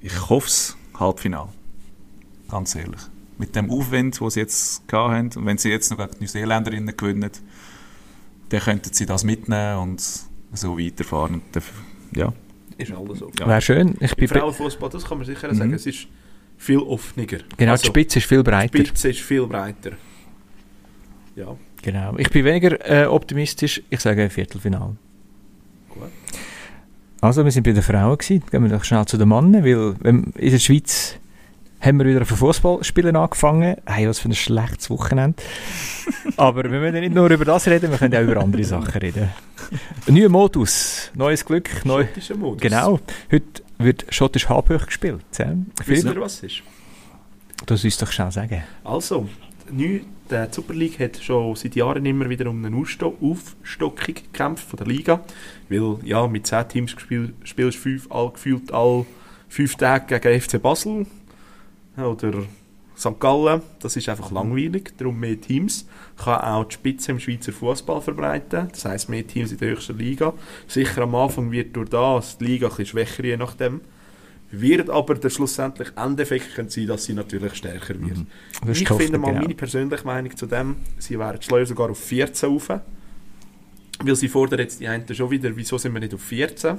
Ich hoffe es, Halbfinale. Ganz ehrlich. Mit dem Aufwind, den sie jetzt haben, und wenn sie jetzt noch gegen die Neuseeländerinnen gewinnen, dann könnten sie das mitnehmen und so weiterfahren. Und dann- Ja. Ist alles so. Ja. Wäre schön. Ich bin Im Frauenfußball, das kann man sicher sagen, Mhm. es ist viel offener. genau, Also, die Spitze ist viel die breiter. Spitze ist viel breiter. Ja, Genau. Ich bin weniger äh, optimistisch. Ich sage Viertelfinale. gut. Also, wir sind bei den Frauen gewesen. Gehen wir doch schnell zu den Männern, weil in der Schweiz haben wir wieder auf Fußballspielen angefangen. Hey, was für ein schlechtes Wochenende. Aber wir müssen nicht nur über das reden, wir können auch über andere Sachen reden. Ein neuer Modus, neues Glück, neu. Schottischer Modus. Genau. Heute wird schottisch Halbhoch gespielt. Ja? Philipp, ihr, was es ist? das uns doch schnell sagen. Also, neu, die Super League hat schon seit Jahren immer wieder um eine Aufstockung gekämpft von der Liga. Weil, ja, mit 10 Teams gespielt, spielst du fünf, all, gefühlt alle fünf Tage gegen FC Basel oder St. Gallen. Das ist einfach langweilig, darum mehr Teams. Kann auch die Spitze im Schweizer Fußball verbreiten. Das heisst, mehr Teams in der höchsten Liga. Sicher am Anfang wird durch das die Liga ein bisschen schwächer, je nachdem. Wird aber der schlussendlich Endeffekt sein, dass sie natürlich stärker wird. Das ist Ich finde mal genau. meine persönliche Meinung zu dem, sie wären schleuer sogar auf 14 rauf. Weil sie fordern jetzt die einen schon wieder, wieso sind wir nicht auf 14?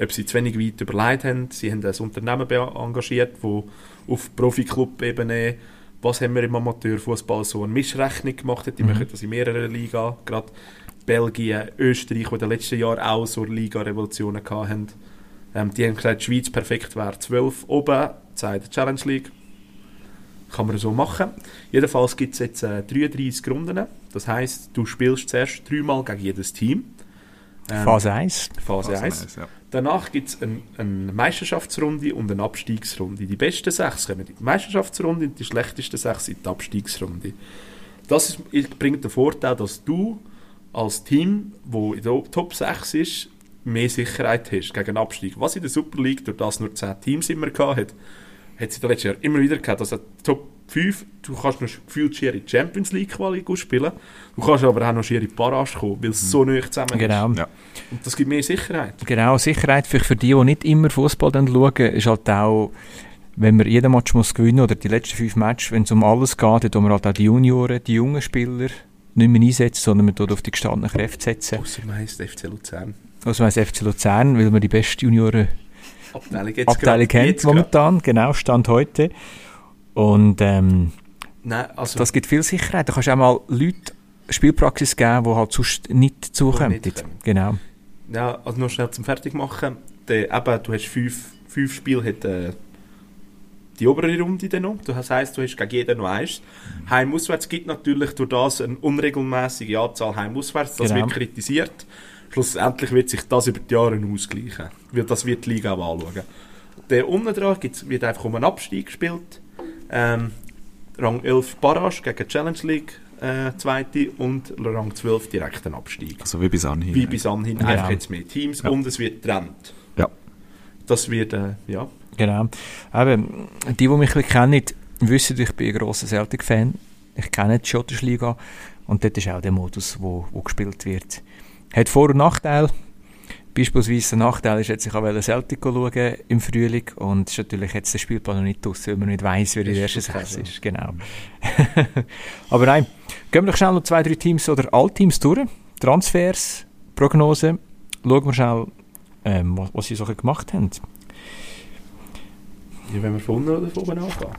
Ob sie zu wenig weit überlegt haben. Sie haben ein Unternehmen engagiert, wo auf Profi-Club-Ebene, was haben wir im Amateurfußball so eine Mischrechnung gemacht hat. Die Mhm. machen das in mehreren Liga, gerade Belgien, Österreich, die in den letzten Jahren auch so Liga-Revolutionen hatten. Ähm, die haben gesagt, die Schweiz perfekt wäre 12 oben, sei der Challenge League. Kann man so machen. Jedenfalls gibt es jetzt äh, 33 Runden. Das heisst, du spielst zuerst dreimal gegen jedes Team. Ähm, Phase 1. Phase Also 1. nice, ja. Danach gibt es ein, eine Meisterschaftsrunde und eine Abstiegsrunde. Die besten sechs kommen in die Meisterschaftsrunde und die schlechtesten sechs in die Abstiegsrunde. Das ist, bringt den Vorteil, dass du als Team, wo in der Top 6 ist, mehr Sicherheit hast gegen Abstieg. Was in der Super League, durch das nur 10 Teams immer gehabt hat, hat es in den letzten Jahren immer wieder gehabt, dass die Top 5, du kannst noch gefühlt schier in die Champions League Quali gut spielen, du kannst aber auch noch schier in die Barrage kommen, weil es so nah zusammen Genau. ist. Ja. Und das gibt mehr Sicherheit. Genau, Sicherheit für, für die, die nicht immer Fußball dann schauen, ist halt auch, wenn man jeden Match muss gewinnen oder die letzten fünf Matches, wenn es um alles geht, dann man halt auch die Junioren, die jungen Spieler nicht mehr einsetzen, sondern man tut auf die gestandenen Kräfte setzen. Ausser man heisst FC Luzern. Also heisst FC Luzern, weil man die beste Junioren Abteilung, jetzt Abteilung grad. momentan, genau, Stand heute. Und ähm, Nein, also das gibt viel Sicherheit. Da kannst du auch mal Leute Spielpraxis geben, die halt sonst nicht zukommen. Genau. ja, also noch schnell zum Fertigmachen. Der, eben, du hast fünf, fünf Spiele, hat, äh, die obere Runde dann noch. Das heisst, du hast gegen jeden noch eins. Heim-Auswärts gibt natürlich durch das eine unregelmäßige Anzahl Heim-Auswärts. Das Genau. wird kritisiert. Schlussendlich wird sich das über die Jahre ausgleichen. Das wird die Liga auch anschauen. Der unten dran wird einfach um einen Abstieg gespielt. Ähm, Rang 11 Barrage gegen Challenge League äh, zweite und Rang 12 direkt ein Abstieg. Also wie bis anhin. Wie bis anhin Genau. einfach jetzt mehr Teams Ja. und es wird getrennt. Ja. Das wird, äh, ja. Genau. Eben, die, die mich kennen, wissen, ich bin ein grosser Celtic-Fan. Ich kenne die schottische Liga und dort ist auch der Modus, wo, wo gespielt wird. Hat Vor- und Nachteile. Beispielsweise der Nachteil ist jetzt, ich wollte Celtic schauen im Frühling und ist natürlich jetzt der Spielplan noch nicht aus, weil man nicht weiss, wer in das Sechs so? ist. Genau. Aber nein, gehen wir doch schnell noch zwei, drei Teams oder alle Teams durch. Transfers, Prognose. Schauen wir schnell, ähm, was, was sie so gemacht haben. Ja, wenn wir von unten oder von oben anfangen.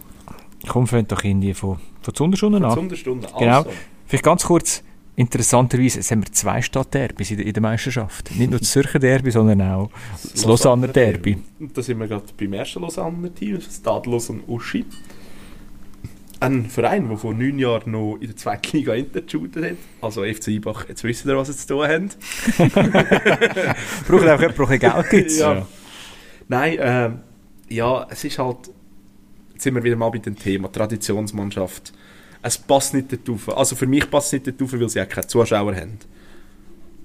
Komm, fängt doch irgendwie von, von Zunderstunden an. Sonderstunde. Genau. Also, Vielleicht ganz kurz, interessanterweise, jetzt haben wir zwei Stadtderbys in der, in der Meisterschaft. Nicht nur das Zürcher Derby, sondern auch das Lausanne Derby. Und da sind wir gerade beim ersten Lausanne Team, das Stade Lausanne Uschi. Ein Verein, der vor neun Jahren noch in der zweiten Liga intergeschootet hat. Also FC Ibach, jetzt wisst ihr, was sie zu tun haben. Braucht auch jemand, bisschen Geld gibt. Ja. Nein, ähm, ja, es ist halt, jetzt sind wir wieder mal bei dem Thema, Traditionsmannschaft. Es passt nicht darauf. Also für mich passt es nicht darauf, weil sie auch keine Zuschauer haben.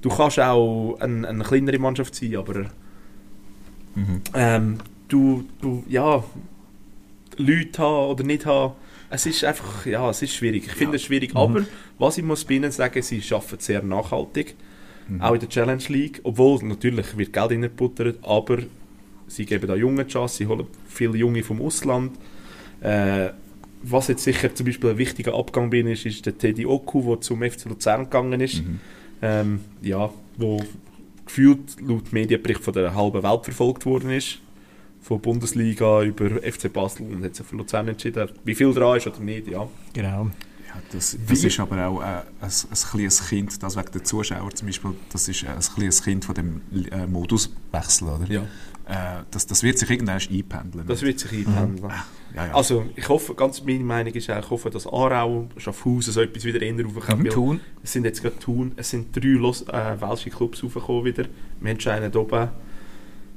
Du kannst auch eine, eine kleinere Mannschaft sein, aber Mhm. ähm, du, du, ja, Leute haben oder nicht haben, es ist einfach, ja, es ist schwierig. Ich finde es schwierig, aber was ich muss bei ihnen sagen, sie arbeiten sehr nachhaltig, auch in der Challenge League, obwohl natürlich wird Geld reingebuttert, aber sie geben da Jungen die Chance, sie holen viele Junge vom Ausland. Äh, was jetzt sicher zum Beispiel ein wichtiger Abgang ihnen ist, ist der Teddy Oku, der zum FC Luzern gegangen ist. Mhm. Ähm, ja, wo gefühlt laut Medienbericht von der halben Welt verfolgt worden ist. Von Bundesliga über FC Basel und hat sich für Luzern entschieden. Wie viel dran ist oder nicht, ja. Genau. Ja, das, das ist aber auch äh, ein, ein kleines Kind, das wegen der Zuschauer zum Beispiel, das ist äh, ein kleines Kind von dem äh, Moduswechsel, oder? ja. Äh, das, das wird sich irgendwann einpendeln. Das wird sich einpendeln. ja, ja. Also, ich hoffe, ganz meine Meinung ist auch, ich hoffe, dass Aarau, Schaffhausen so etwas wieder eher raufkommt. Thun. Es sind jetzt gerade Thun, es sind drei Los, äh, welsche Clubs raufgekommen wieder. Wir haben einen oben.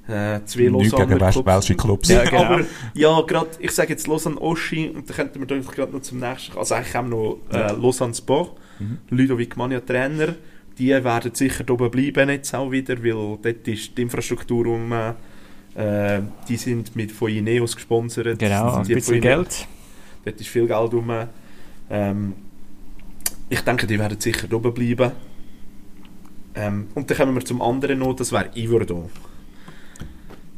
Äh, zwei West- Clubs. welsche Clubs. Ja, genau. Aber ja, gerade, ich sage jetzt Lausanne Oschi und dann könnten wir doch gerade noch zum nächsten, also eigentlich haben wir noch äh, Lausanne Sport, Mhm. Ludovic Mania Trainer, die werden sicher oben bleiben jetzt auch wieder, weil dort ist die Infrastruktur um, äh, die sind mit von Ineos gesponsert. Genau, ein bisschen Geld. Dort ist viel Geld rum. Ähm, ich denke, die werden sicher oben bleiben. Ähm, und dann kommen wir zum anderen noch, das wäre Iverdon.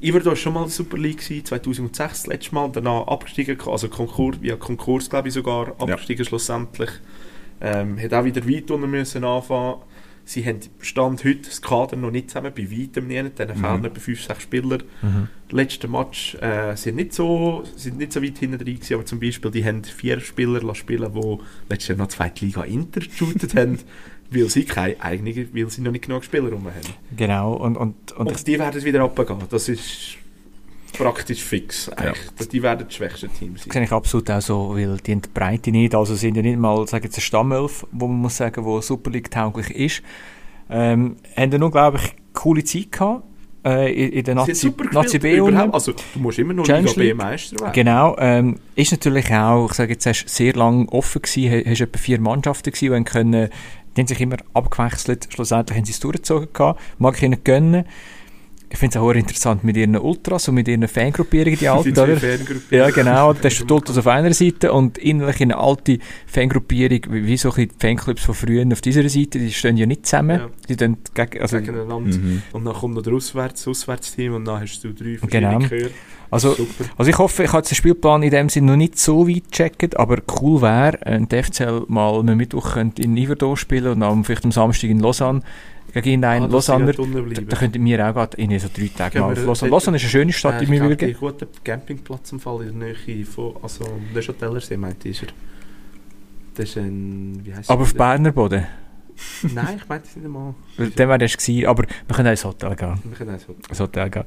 Iverdon war schon mal Super League, gewesen, 2006 das letzte Mal, danach abgestiegen, also Konkurs, via Konkurs glaube ich sogar, abgestiegen schlussendlich. Ähm, hat auch wieder weit unten müssen anfangen. Sie haben Stand heute das Kader noch nicht zusammen, bei weitem nicht, denen fehlen etwa 5, 6 Spieler. Mhm. Letzten Match äh, sind nicht so sind nicht so weit hinten drin gewesen, aber zum Beispiel die haben vier Spieler spielen, die letztes Jahr noch zweite Liga Inter geshootet haben, weil sie keine eigene, weil sie noch nicht genug Spieler rum haben. Genau. Und, und, und, Und, die werden wieder runtergehen. Das ist praktisch fix. Eigentlich. Die werden das schwächste Team sein. sehe ich absolut auch so, weil die haben die Breite nicht. Also sind ja nicht mal, sagen jetzt, eine Stammelf, wo man muss sagen, wo Super League tauglich ist. Ähm, haben eine unglaublich coole Zeit gehabt. Äh, in, in der Nazi, super Nazi B überhaupt. Also du musst immer noch Liga B. Meister werden. Genau, ähm, ist natürlich auch, ich sage jetzt, hast sehr lang offen gewesen, ha- hast etwa vier Mannschaften gewesen, die können, die haben sich immer abgewechselt, schlussendlich haben sie es durchgezogen mag ich ihnen gönnen. Ich finde es auch interessant mit ihren Ultras und mit ihren Fangruppierungen, die Die alten, oder? Ja, genau. Da ist die Ultras auf einer Seite und innerlich eine alte Fangruppierung, wie wie so die Fanclubs von früher auf dieser Seite, die stehen ja nicht zusammen. Ja. Die tun gegen, also, gegeneinander. Mhm. Und dann kommt noch der Auswärts, das Auswärtsteam und dann hast du drei Genau. verschiedene Chöre. also, Super. also ich hoffe, ich habe jetzt den Spielplan in dem Sinne noch nicht so weit gecheckt, aber cool wäre, wenn die FCL mal am Mittwoch könnte in Iverdon spielen und dann vielleicht am Samstag in Lausanne gegen einen Ah, unten Da, könnten wir auch gerade in so drei Tagen mal auf Lausanne. Lausanne ist eine schöne Stadt Äh, im ich glaube, Übrigen. ein guter Campingplatz im Fall in der Nähe von, also der Schotellersee meinte ich, ist er. Das ist ein, wie heisst Aber auf der? Berner Boden. Nein, ich meinte es nicht einmal. Dann wäre das gewesen, aber wir können auch ins Hotel gehen. Wir können auch. Ins Hotel gehen.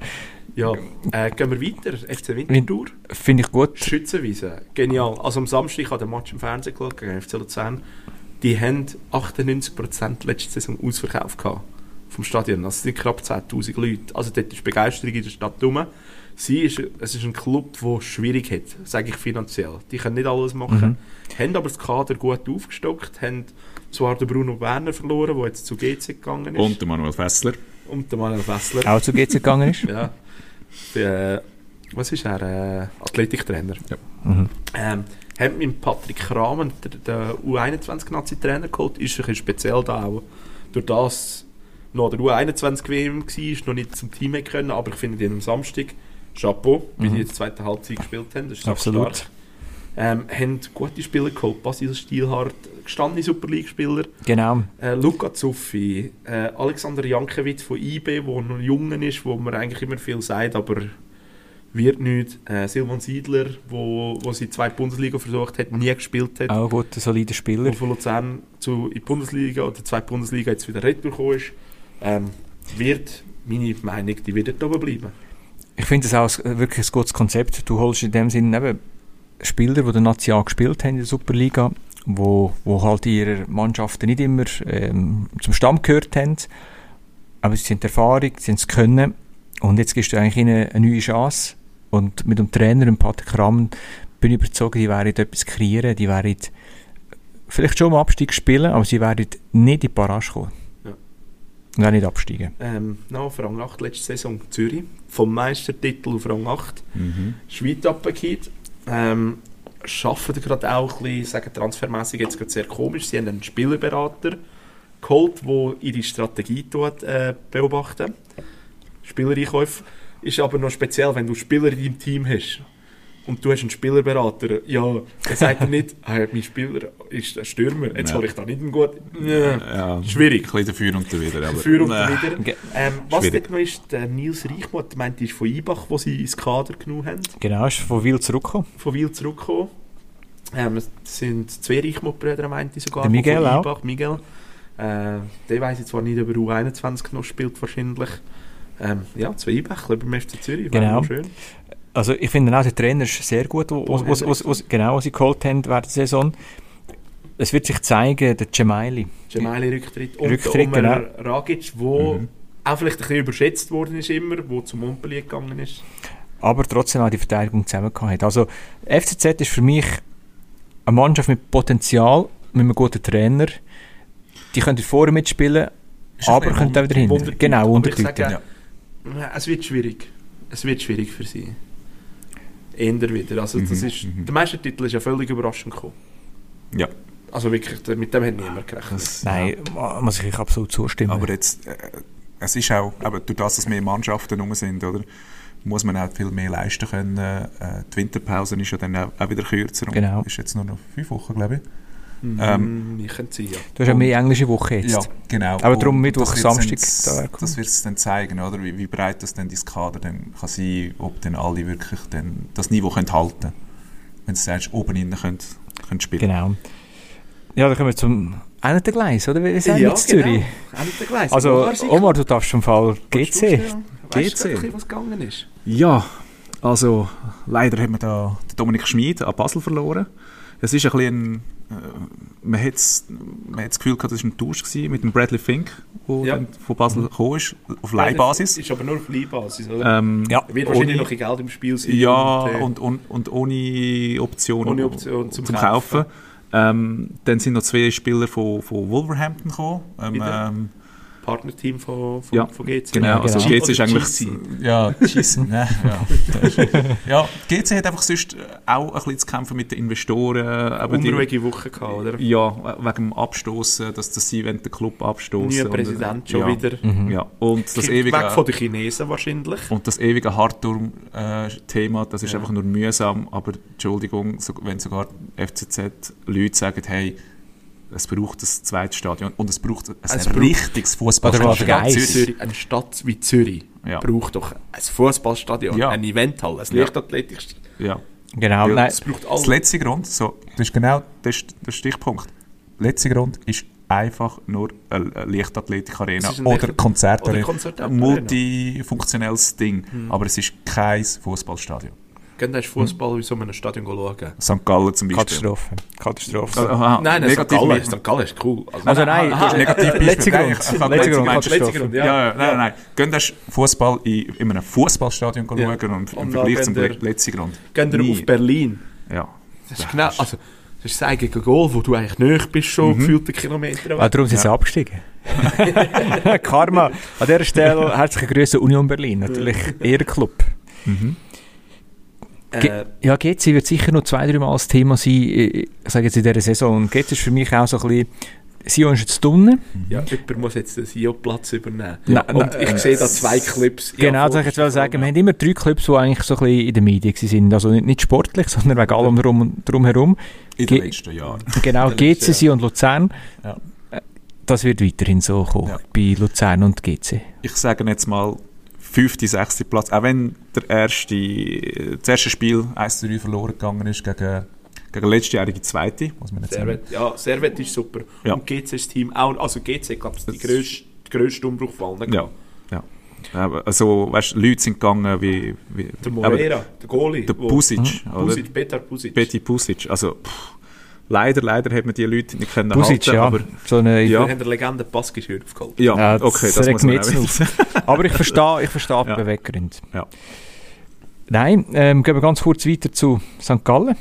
Ja, äh, gehen wir weiter. FC Winterthur. Finde ich gut. Schützenwiese. Genial. Also am Samstag, ich habe den Match im Fernsehen geschaut gegen FC Luzern. Die haben 98% letzte Saison ausverkauft gehabt vom Stadion. Also es sind knapp 10'000 Leute. Also dort ist Begeisterung in der Stadt rum. Sie ist, es ist ein Club, der schwierig hat, sage ich finanziell. Die können nicht alles machen. Haben aber das Kader gut aufgestockt, haben zwar den Bruno Werner verloren, der jetzt zu GC gegangen ist. Und der Manuel Fessler. und den Manuel Fessler. Auch zu GC gegangen ist. Ja. Der, was ist er? Äh, Athletiktrainer. Mhm. Ähm, hat mit Patrick Kramen, der, der U21-Nazi-Trainer geholt, ist ein bisschen speziell da auch. Durch das noch der U21 WM war, noch nicht zum Team können, aber ich finde den am Samstag, Chapeau, wie Mhm. die jetzt zweite Halbzeit gespielt haben, das ist Absolut. stark. Ähm, haben gute Spieler geholt, Basil Stielhardt, gestandene Super League-Spieler, Genau. äh, Luca Zuffi, äh, Alexander Jankiewicz von IB, der noch jung ist, wo man eigentlich immer viel sagt, aber wird nicht. Äh, Silvan Siedler, wo, wo sie zwei Bundesliga versucht hat, nie gespielt hat, Auch gut, ein solider Spieler. der von Luzern zu, in die Bundesliga oder zwei Bundesliga jetzt wieder retourgekommen ist, ähm, wird, meine Meinung, die wird oben bleiben. Ich finde das auch ein- wirklich ein gutes Konzept. Du holst in dem Sinne eben Spieler, die der Nazi gespielt haben in der Superliga, wo, wo halt in ihrer Mannschaften nicht immer ähm, zum Stamm gehört haben. Aber sie sind Erfahrung, sie sind das Können. Und jetzt gibst du eigentlich ihnen eine neue Chance. Und mit dem Trainer, dem Patrick Ramm, bin ich überzeugt, die werden etwas kreieren. Die werden vielleicht schon im Abstieg spielen, aber sie werden nicht in die Barrage kommen. Ja. Und auch nicht absteigen. Ähm, noch auf Rang 8 letzte Saison Zürich, vom Meistertitel auf Rang 8. Mhm. Schweiz abgekehrt. Ähm, arbeiten gerade auch ein bisschen, sagen transfermässig jetzt gerade sehr komisch. Sie haben einen Spielerberater geholt, der ihre Strategie tut, äh, beobachten. Spielereinkäufe ist aber noch speziell, wenn du Spieler in deinem Team hast und du hast einen Spielerberater, ja, der sagt dir nicht, ah, mein Spieler ist ein Stürmer, jetzt hole ich da nicht einen guten. Ja. Ja, Schwierig. Ein bisschen dafür und dawider. Aber, Dafür und wieder. Ge- Ähm, was Schwierig. dort noch ist, der Nils Reichmuth meint, ist von Ibach, wo sie ins Kader genommen haben. Genau, ist von Wil zurückgekommen. von Wil zurückgekommen. Ähm, es sind zwei Reichmuth-Brüder, meinte ich sogar. Der Miguel von auch. Ibach, Miguel. Äh, der weiß ich zwar nicht, ob er U21 noch spielt, wahrscheinlich. Ähm, ja, zwei Ibachler beim FC Zürich, Genau. schön. Also ich finde auch, der Trainer ist sehr gut, wo, wo, wo, genau, was sie geholt haben während der Saison. Es wird sich zeigen, der Cemaili. Gemaili Rücktritt. Und Rücktritt, der genau. Ragic, wo Mhm. auch vielleicht ein bisschen überschätzt worden ist immer, wo zum Montpellier gegangen ist. aber trotzdem auch die Verteidigung zusammengehauen hat. Also FCZ ist für mich eine Mannschaft mit Potenzial, mit einem guten Trainer. Die können vorne mitspielen, aber können auch wieder hinten. Genau, sage, Es wird schwierig. Es wird schwierig für sie. Änder wieder. Also das Mhm, ist, mhm. Der Meistertitel ist ja völlig überraschend gekommen. Ja. Also wirklich, mit dem hat niemand gerechnet. Das, Nein, muss ich absolut zustimmen. Aber jetzt, äh, es ist auch, aber durch das, dass mehr Mannschaften rum sind, oder, muss man auch viel mehr leisten können. Äh, die Winterpause ist ja dann auch, auch wieder kürzer. und Genau. Ist jetzt nur noch fünf Wochen, glaube ich. Mhm, ähm, ich könnte sein, ja. du hast ja mehr englische Woche jetzt. Ja, genau. Aber darum Mittwoch, Samstag, da Das wird es dann zeigen, oder? Wie, wie breit das dann dein Kader dann kann sein, ob dann alle wirklich dann das Niveau können halten Wenn du sagst, oben innen können, können spielen. Genau. Ja, dann kommen wir zum einen der Gleis, oder? Wir Ja, jetzt Zürich? genau. Also, Omar, du darfst schon Fall GC. Weißt du GC? was gegangen ist? Ja, also leider haben wir da den Dominik Schmid an Basel verloren. Es ist ein bisschen ein, äh, man hat das Gefühl gehabt, das war ein Tausch gewesen mit dem Bradley Fink, der Ja. von Basel gekommen ist, auf Leihbasis. Ist aber nur auf Leihbasis, oder? Ähm, Ja. Wird wahrscheinlich ohne- noch ein Geld im Spiel sein. Ja, äh, und, und, und ohne Option, Ohne Option zum Kaufen. Kaufen. Ähm, dann sind noch zwei Spieler von, von Wolverhampton gekommen. Ähm, Partnerteam von, von, Ja, von GC. genau, also genau. GC ist eigentlich... GC. Ja, GC, ne, ja. ja, GC hat einfach sonst auch ein bisschen zu kämpfen mit den Investoren. aber die- Unruhige Woche gehabt, oder? Ja, wegen dem Abstoßen, dass, dass sie wenn der Club abstoßen. Neuer Präsident äh, schon ja, wieder. Mhm. Ja, und das Kommt ewige, Weg von den Chinesen wahrscheinlich. und das ewige Hartturm-Thema, das ist Ja. einfach nur mühsam, aber Entschuldigung, wenn sogar FCZ-Leute sagen, hey, es braucht das zweite Stadion und es braucht ein Es braucht- richtiges Fußballstadion. Zürich. Eine Stadt wie Zürich Ja. braucht doch ein Fußballstadion, Ja. ein Eventhalle, ein Ja. Leichtathletikstadion. Ja. Genau, Ja. Es braucht Das alles. letzte Grund, so, das ist genau der, der Stichpunkt. Der letzte Grund ist einfach nur eine ist ein oder Konzertarena. Ein multifunktionelles Ding. Mhm. Aber es ist kein Fußballstadion. Gehen hast Fußball in so einem Stadion schauen. St. Gallen zum Beispiel. Katastrophe. Katastrophe. Aha, Nein, nein, St. negativ- Gallen, St. Gallen ist cool. Also nein, Aha, das- Negativbeispiel. letzter Nein, Grund. Letzter Grund, Katastrophe. Grund, Ja, ja, nein, nein, nein. Gehen das Fußball in, in einem Fußballstadion Ja. schauen und im Und Vergleich zum ihr- letzten Grund. Gehen wir Nie. auf Berlin. Ja. Das ist genau, also, das ist das eigene Goal, wo du eigentlich näher bist, schon Mhm. gefühlte Kilometer Ah, darum sind sie Ja. abgestiegen. Karma. An dieser Stelle herzliche Grüße Union Berlin. Natürlich ihr Club. Mhm. Äh, Ja, GC wird sicher noch zwei, drei Mal das Thema sein, ich sage jetzt in dieser Saison. Und GC ist für mich auch so ein bisschen, Sion ist jetzt drinnen. Ja, jemand muss jetzt den CEO-Platz übernehmen. Nein, Und nein, ich äh, sehe da zwei Clips. Genau, das soll ich jetzt sagen. Wir haben immer drei Clips, die eigentlich so ein bisschen in den Medien sind. Also nicht, nicht sportlich, sondern wegen allem drum, drumherum. In den Ge- letzten Jahren. Genau, Ja, ist, GCC und Luzern. Ja. Äh, Das wird weiterhin so kommen, Ja. bei Luzern und GC. Ich sage jetzt mal fünfte, sechste Platz. Auch wenn der erste, das erste Spiel 1-3 verloren gegangen ist gegen, gegen den letztjährige Zweite, muss man jetzt. Servet, ja, Servet ist super. Ja. Und GC ist das Team auch, also GC, glaube ich, die grösste, die grösste Umbruch von allen. Ja, ja. Aber Also, weißt, Leute sind gegangen wie... wie Der Moreira, der Goalie. der wo- Pusic, oder? Pusic, Petar Pusic. Betty Pusic. Also, pff, leider, leider hat man die Leute nicht können Busic, halten, ja. aber... so eine, Ja. Wir haben der Legende Passgeschirr aufgeholt. Ja, Ja, okay, das regt muss man wissen. Aber ich verstehe, ich verstehe die Ja. Beweggründe. Ja. Nein, ähm, gehen wir ganz kurz weiter zu St. Gallen.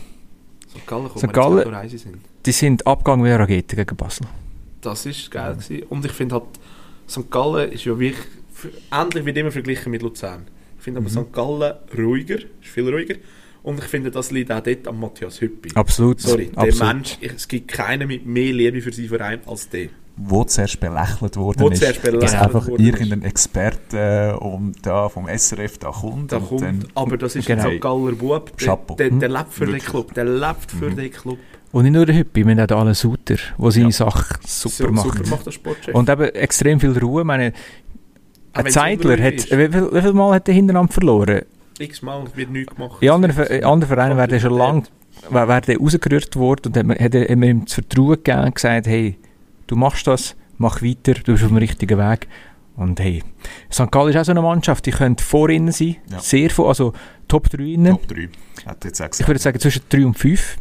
St. Gallen, St. Gallen- sind. Die sind abgegangen wie eine Rakete gegen Basel. Das ist geil gewesen. Und ich finde halt, St. Gallen ist ja wirklich, ähnlich wird immer verglichen mit Luzern. Ich finde aber St. Gallen ruhiger, ist viel ruhiger. Und ich finde, das liegt auch dort an Matthias Hüppi. Absolut. Sorry, der absolut. Mensch, ich, es gibt keinen mit mehr Liebe für seinen Verein als der. Wo zuerst belächelt worden Wo ist. zuerst belächelt dass einfach worden ist. irgendein Experte und da vom SRF da kommt. Da kommt, dann, aber das ist Genau. ein St. Galler Bub. Der, der, der lebt für den Wirklich. Club. Der lebt für den Club. Und nicht nur der Hüppi, wir haben auch den Alan Suter, der seine Ja. Sache super So- macht. Super macht. Und eben extrem viel Ruhe. Meine, ein Zeitler hat, wie viel, wie viel Mal hat er hintereinander verloren? X-Mal wird nichts gemacht. In anderen, Ver- in anderen Vereinen wäre der schon lange wär, rausgerührt worden und hat, er ihm das Vertrauen gegeben und gesagt, hey, du machst das, mach weiter, du bist auf dem richtigen Weg. Und hey, St. Gallen ist auch so eine Mannschaft, die könnte vor ihnen sein, Ja. sehr vor, also Top 3 innen. Top 3. Hat jetzt auch Ich gesagt. würde sagen zwischen 3 und 5.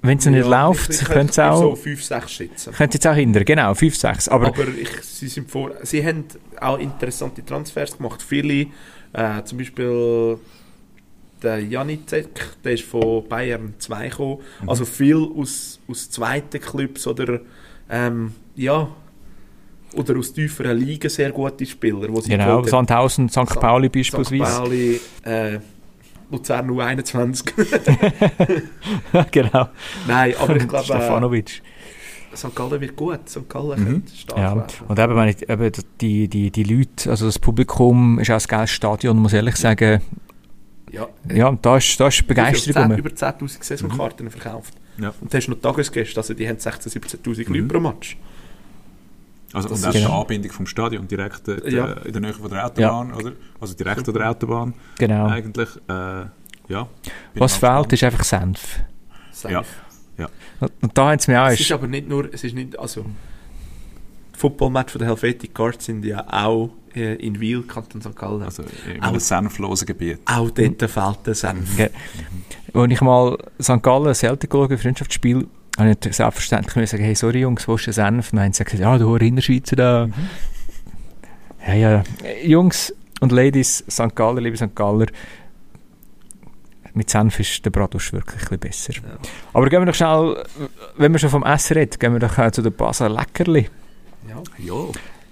Wenn es nicht läuft, ich, ich könnte es so auch, 5, 6 schätzen. könnte jetzt auch hindern, genau, 5, 6. Aber, Aber, ich, sie, sind vor, sie haben auch interessante Transfers gemacht. Viele, äh, zum Beispiel der Janicek, der ist von Bayern 2 gekommen. Mhm. Also viel aus, aus zweiten Clubs oder ähm, ja, oder aus tieferen Ligen sehr gute Spieler. Wo sie genau. Sandhausen, St. St. Pauli St. beispielsweise. Pauli, äh, Luzern U21. genau. Nein, aber ich glaube, Stefanovic. St. Gallen wird gut. St. Gallen Mhm. könnte stark Ja, werden. und eben, wenn ich, eben die, die, die Leute, also das Publikum ist auch ein geiles Stadion, muss ich ehrlich sagen. Ja, Ja, da ist, da ist Begeisterung. Über rum. 10'000 Saisonkarten verkauft. Ja. Und du hast noch Tagesgäste, also die haben 16'000, 17'000 Mhm. Leute pro Match. Also, Das und auch ist- die Anbindung vom Stadion direkt äh, Ja. in der Nähe von der Autobahn, oder? Also direkt an der Autobahn Genau. eigentlich. Äh, ja. Was fehlt, ist einfach Senf. Safe. Ja. Und, da haben sie mir auch... Es ist aber nicht nur, es ist nicht, also die Footballmatch von der Helvetic Guards sind ja auch äh, in Wiel, Kanton St. Gallen. Also in Auch- einem senflosen Gebiet. auch dort fehlt der Senf. Ge- Als ich mal St. Gallen Celtic geschaut Freundschaftsspiel, habe ich selbstverständlich müssen sagen, hey, sorry Jungs, wo ist der Senf? Und dann haben sie gesagt, ja, du Innerschweizer da. Ja, ja. Äh, Jungs und Ladies, St. Galler, liebe St. Galler, mit Senf ist der Bratwurst wirklich ein bisschen besser. Ja. Aber gehen wir doch schnell, wenn wir schon vom Essen reden, gehen wir doch auch zu den Basel Leckerli. Ja. Ja.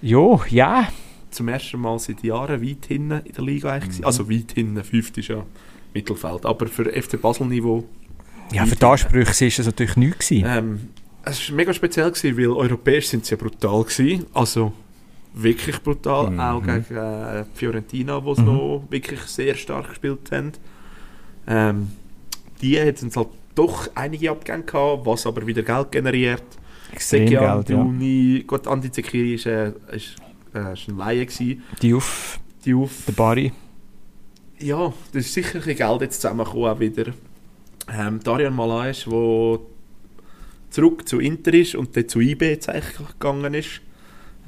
Jo, ja. Zum ersten Mal seit Jahren weit hinten in der Liga eigentlich. gewesen. Also weit hinten, fünft ist ja Mittelfeld. Aber für FC Basel-Niveau Ja, für die Ansprüche war es natürlich nichts. Ähm, es war mega speziell, gewesen, weil europäisch sind sie ja brutal gewesen. Also wirklich brutal. Mhm. Auch gegen äh, Fiorentina, wo sie Mhm. noch wirklich sehr stark gespielt haben. Ähm, die es halt doch einige Abgänge gehabt, was aber wieder Geld generiert. Extrem Sekian, Geld, ja. Duni, gut, Andi Zekiri ist, äh, ist, äh, ist ein Laie gewesen. Die auf, der Bari. ja, das ist sicher ein Geld jetzt zusammengekommen auch wieder. Ähm, Darian Malaisch, der zurück zu Inter ist und dann zu IB jetzt gegangen ist.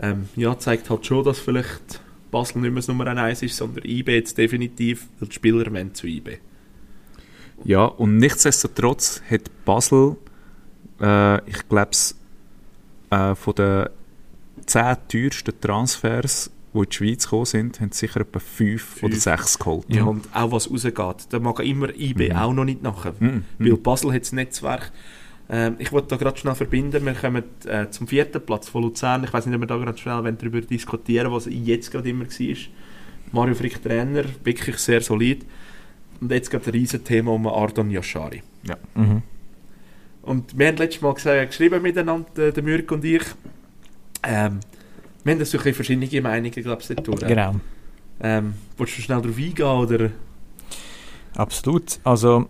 Ähm, ja, zeigt halt schon, dass vielleicht Basel nicht mehr das Nummer 1 ist, sondern IB jetzt definitiv, weil die Spieler wollen zu IB. Ja, und nichtsdestotrotz hat Basel, äh, ich glaube, äh, von den zehn teuersten Transfers, die in die Schweiz gekommen sind, haben sicher etwa fünf, oder Fünf. sechs geholt. Ja. Und auch was rausgeht, da mag immer IB Mhm. auch noch nicht nachher. Mhm. Weil Basel hat das Netzwerk. Ähm, ich wollte da gerade schnell verbinden. Wir kommen äh, zum vierten Platz von Luzern. Ich weiß nicht, ob wir da gerade schnell darüber diskutieren was jetzt gerade immer war. Mario Frick Trainer, wirklich sehr solid. Und jetzt gerade ein riesen Thema um Ardon Yashari. Mhm. Und wir haben letztes Mal gesagt, geschrieben miteinander, äh, der Mürk und ich. Ähm, wir haben da so ein bisschen verschiedene Meinungen, glaube ich, dort durch. Genau. Ähm, willst du schnell darauf eingehen, oder? Absolut. Also,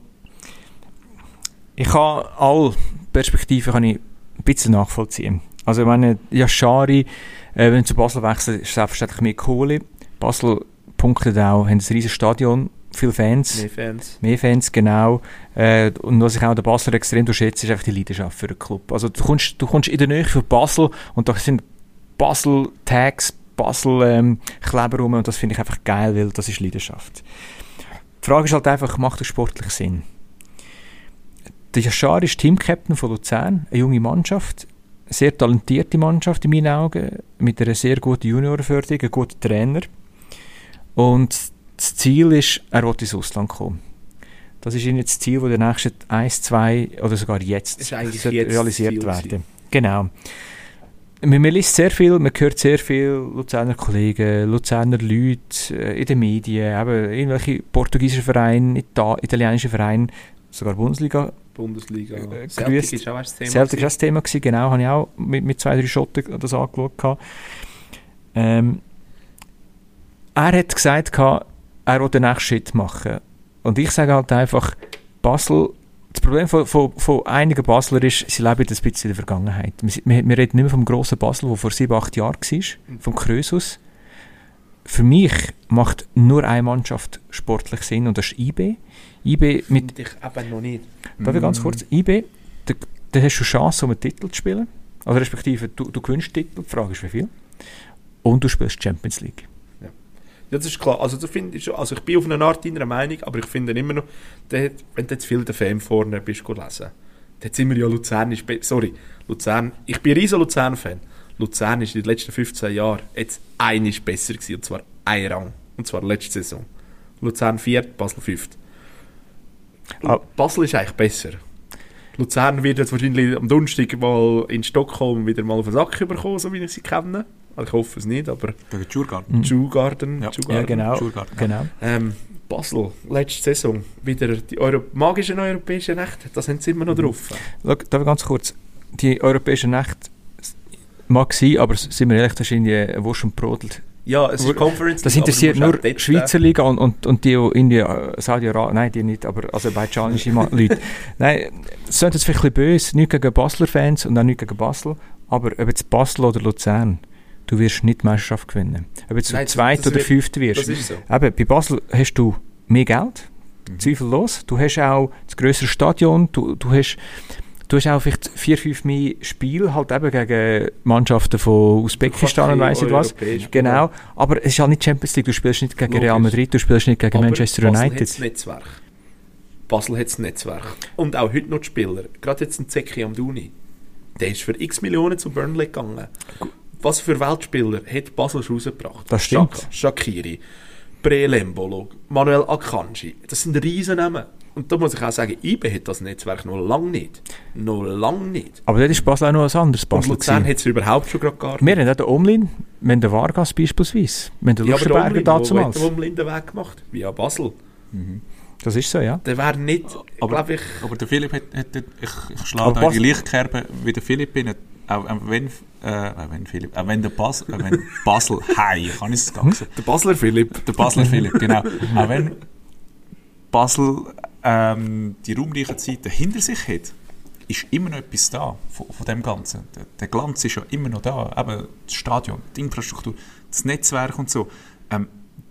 ich kann alle Perspektiven kann ich ein bisschen nachvollziehen. Also, ich meine, Yashari, äh, wenn er zu Basel wechselt, ist selbstverständlich mehr Kohle. Basel punktet auch, haben ein riesiges Stadion, viele Fans. Mehr Fans. Mehr Fans, genau. Äh, und was ich auch der Basler extrem schätze, ist einfach die Leidenschaft für den Club. Also du kommst, du kommst in der Nähe von Basel und da sind Basel-Tags, Basel-Kleber rum und das finde ich einfach geil, weil das ist Leidenschaft. Die Frage ist halt einfach, macht das sportlich Sinn? Der Yashar ist Teamcaptain von Luzern, eine junge Mannschaft, eine sehr talentierte Mannschaft in meinen Augen, mit einer sehr guten Juniorförderung, ein guter Trainer. Und das Ziel ist, er will ins Ausland kommen. Das ist ihnen das Ziel, das in den nächsten 1, 2 oder sogar jetzt, jetzt realisiert Ziel werden. sein. Genau. Man, man liest sehr viel, man hört sehr viel Luzerner Kollegen, Luzerner Leute äh, in den Medien, eben irgendwelche portugiesischen Vereine, Ita italienische Vereine, sogar Bundesliga. Bundesliga. Äh, Celtic ist auch ein Thema. Celtic war das Thema, gewesen, genau, habe ich auch mit, mit zwei, drei Schotten das angeschaut. Ähm, er hat gesagt, er will den nächsten Schritt machen. Und ich sage halt einfach, Basel, das Problem von, von, von einigen Basler ist, sie leben ein bisschen in der Vergangenheit. Wir, wir, wir reden nicht mehr vom grossen Basel, der vor sieben, acht Jahren war, vom Krösus. Für mich macht nur eine Mannschaft sportlich Sinn und das ist IB. IB mit ich eben noch nicht. Darf ich ganz kurz? IB, da, da hast du Chance, um einen Titel zu spielen. Also respektive, du, du gewinnst Titel, die Frage ist wie viel. Und du spielst Champions League. Ja, das ist klar. Also, das finde ich, also ich bin auf eine Art deiner Meinung, aber ich finde immer noch, der, wenn du jetzt viel der Fan vorne bist, go lesen, dann sind wir ja Luzern, ist sorry, Luzern, ich bin ein riesen Luzern-Fan. Luzern ist in den letzten 15 Jahren jetzt einiges besser gewesen, und zwar ein Rang. Und zwar letzte Saison. Luzern viert, Basel fünft. Ah. Basel ist eigentlich besser. Luzern wird jetzt wahrscheinlich am Donnerstag mal in Stockholm wieder mal auf den Sack bekommen, so wie ich sie kenne. Also ich hoffe es nicht, aber Gegen Djurgarden. Djurgarden, Ja. Djurgarden. Ja, genau. Genau. Ähm, Basel, letzte Saison, wieder die Euro magischen europäischen Nächte, das haben sie immer noch drauf. Schau, darf ich ganz kurz, die europäische Nacht mag sein, aber sind wir ehrlich, das ist irgendwie Wurst und Brodel. Ja, es ist Conference Das interessiert nur dort, Schweizer Liga und, und, und die, die in die äh, Saudi-Arabien, nein, die nicht, aber aserbaidschanische Leute. Nein, es klingt jetzt vielleicht ein bisschen böse, nicht gegen Basler-Fans und auch nicht gegen Basel, aber ob jetzt Basel oder Luzern, du wirst nicht die Meisterschaft gewinnen. Ob jetzt du Nein, zweit oder fünft wirst. so. Eben, bei Basel hast du mehr Geld, zweifellos. Du hast auch das grössere Stadion, du, du hast Du hast auch vielleicht vier, fünf mehr Spiele, halt eben gegen Mannschaften von Usbekistan und weiss nicht was. Genau, aber es ist halt nicht Champions League, du spielst nicht gegen Real. Madrid, du spielst nicht gegen Aber Manchester Basel hat United. das Netzwerk. Basel hat das Netzwerk. Und auch heute noch die Spieler. Gerade jetzt ein Zeki am Duni. Der ist für x Millionen zu Burnley gegangen. Was für Weltspieler hat Basel schon rausgebracht? Das stimmt. Xhaka, Shakiri, Prelembolo, Manuel Akanji. Das sind Riesennamen. Und da muss ich auch sagen, IB hat das Netzwerk noch lange nicht. Noch lange nicht. Aber dort ist Basel auch noch ein anderes Und Basel Luzern gewesen. hat es überhaupt schon gerade gar Wir haben auch den Omlin, wir haben den Vargas beispielsweise, wir haben den Ja, Lustenberger hat damals. der Omlin den Weg gemacht? Via Basel. Das ist so, ja. Der wäre nicht, Aber, glaube ich... aber der Philipp hat, hat ich, ich schlage da in die Lichtkerbe wie der Philipp bin, auch, wenn, äh, wenn Philipp, auch wenn der Basel, äh, wenn Basel, hi, kann ich es gar sagen. Der Basler Philipp. Der Basler Philipp, genau. Auch wenn Basel ähm, die raumreichen Zeiten hinter sich hat, ist immer noch etwas da von, von dem Ganzen. Der, der Glanz ist ja immer noch da. Eben das Stadion, die Infrastruktur, das Netzwerk und so. Ähm,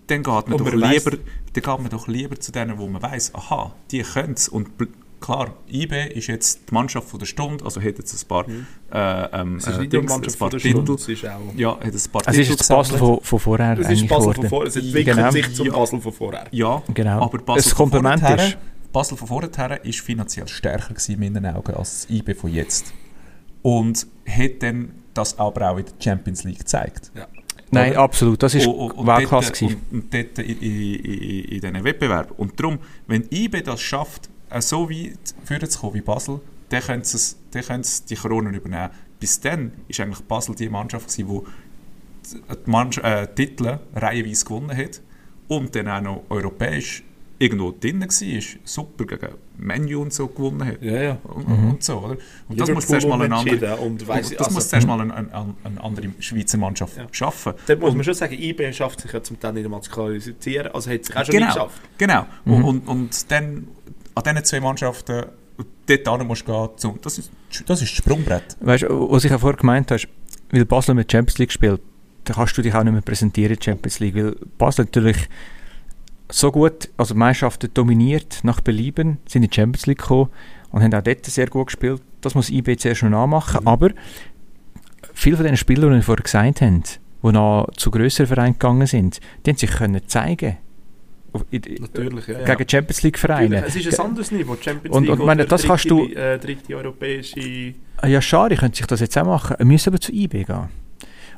dann geht man, Und doch man weiss- lieber, dann geht man doch lieber zu denen, wo man weiß, aha, die können es. Und klar, IB ist jetzt die Mannschaft von der Stunde, also hat jetzt ein paar, äh, ähm, Mhm. Es ist äh, nicht nur Dings, Mannschaft ein paar von der Titel. Stunde, es ist auch... Ja, hat ein paar Es ist Titel jetzt das Basel von, von vorher Es ist eigentlich Basel von vorher, es entwickelt Genau. sich zum Ja. Basel von vorher. Ja, Genau. aber Basel Kompliment von vorher, ist- Basel von vorher ist finanziell stärker gewesen, in meinen Augen als das IB von jetzt. Und hat dann das aber auch in der Champions League gezeigt. Ja. Nein, absolut, das ist Und- und- und Weltklasse dort- gewesen. Und, und dort in, in, in, in diesen Wettbewerb. Und darum, wenn IB das schafft, äh, so weit führen zu kommen wie Basel, dann können sie, es- dann können sie die Kronen übernehmen. Bis dann ist eigentlich Basel die Mannschaft gewesen, die die Mannschaft, äh, Titel reihenweise gewonnen hat und dann auch noch europäisch irgendwo drin war, super gegen Menu und so gewonnen hat. Ja, ja. Und, und so, oder? Und das muss zuerst mal eine andere, und weiss das also- muss zuerst mal eine, eine, eine andere Schweizer Mannschaft Ja. schaffen. Da muss man schon sagen, IB schafft sich ja zum Teil nicht einmal zu qualifizieren. Also hat sich auch schon genau, nicht geschafft. Genau. Und, und, und dann an diesen zwei Mannschaften, dort musst du gehen, zum, das, ist, das ist das Sprungbrett. Weißt du, was ich ja vorher gemeint hast, weil Basel mit Champions League spielt, dann kannst du dich auch nicht mehr präsentieren in Champions League, weil Basel natürlich so gut, also Meisterschaften dominiert nach Belieben, sind in die Champions League gekommen und haben auch dort sehr gut gespielt. Das muss IB zuerst noch nachmachen, Mhm. aber viele von den Spielern, die wir vorher gesagt haben, die noch zu grösseren Vereinen gegangen sind, die haben sich können zeigen Natürlich, ja. gegen Champions League Vereine. Natürlich. Es ist ein anderes Niveau, Champions Und- League und meine, das dritte, kannst du- äh, dritte europäische... Ah Ja, schade, könnte sich das jetzt auch machen. Wir müssen aber zu IB gehen.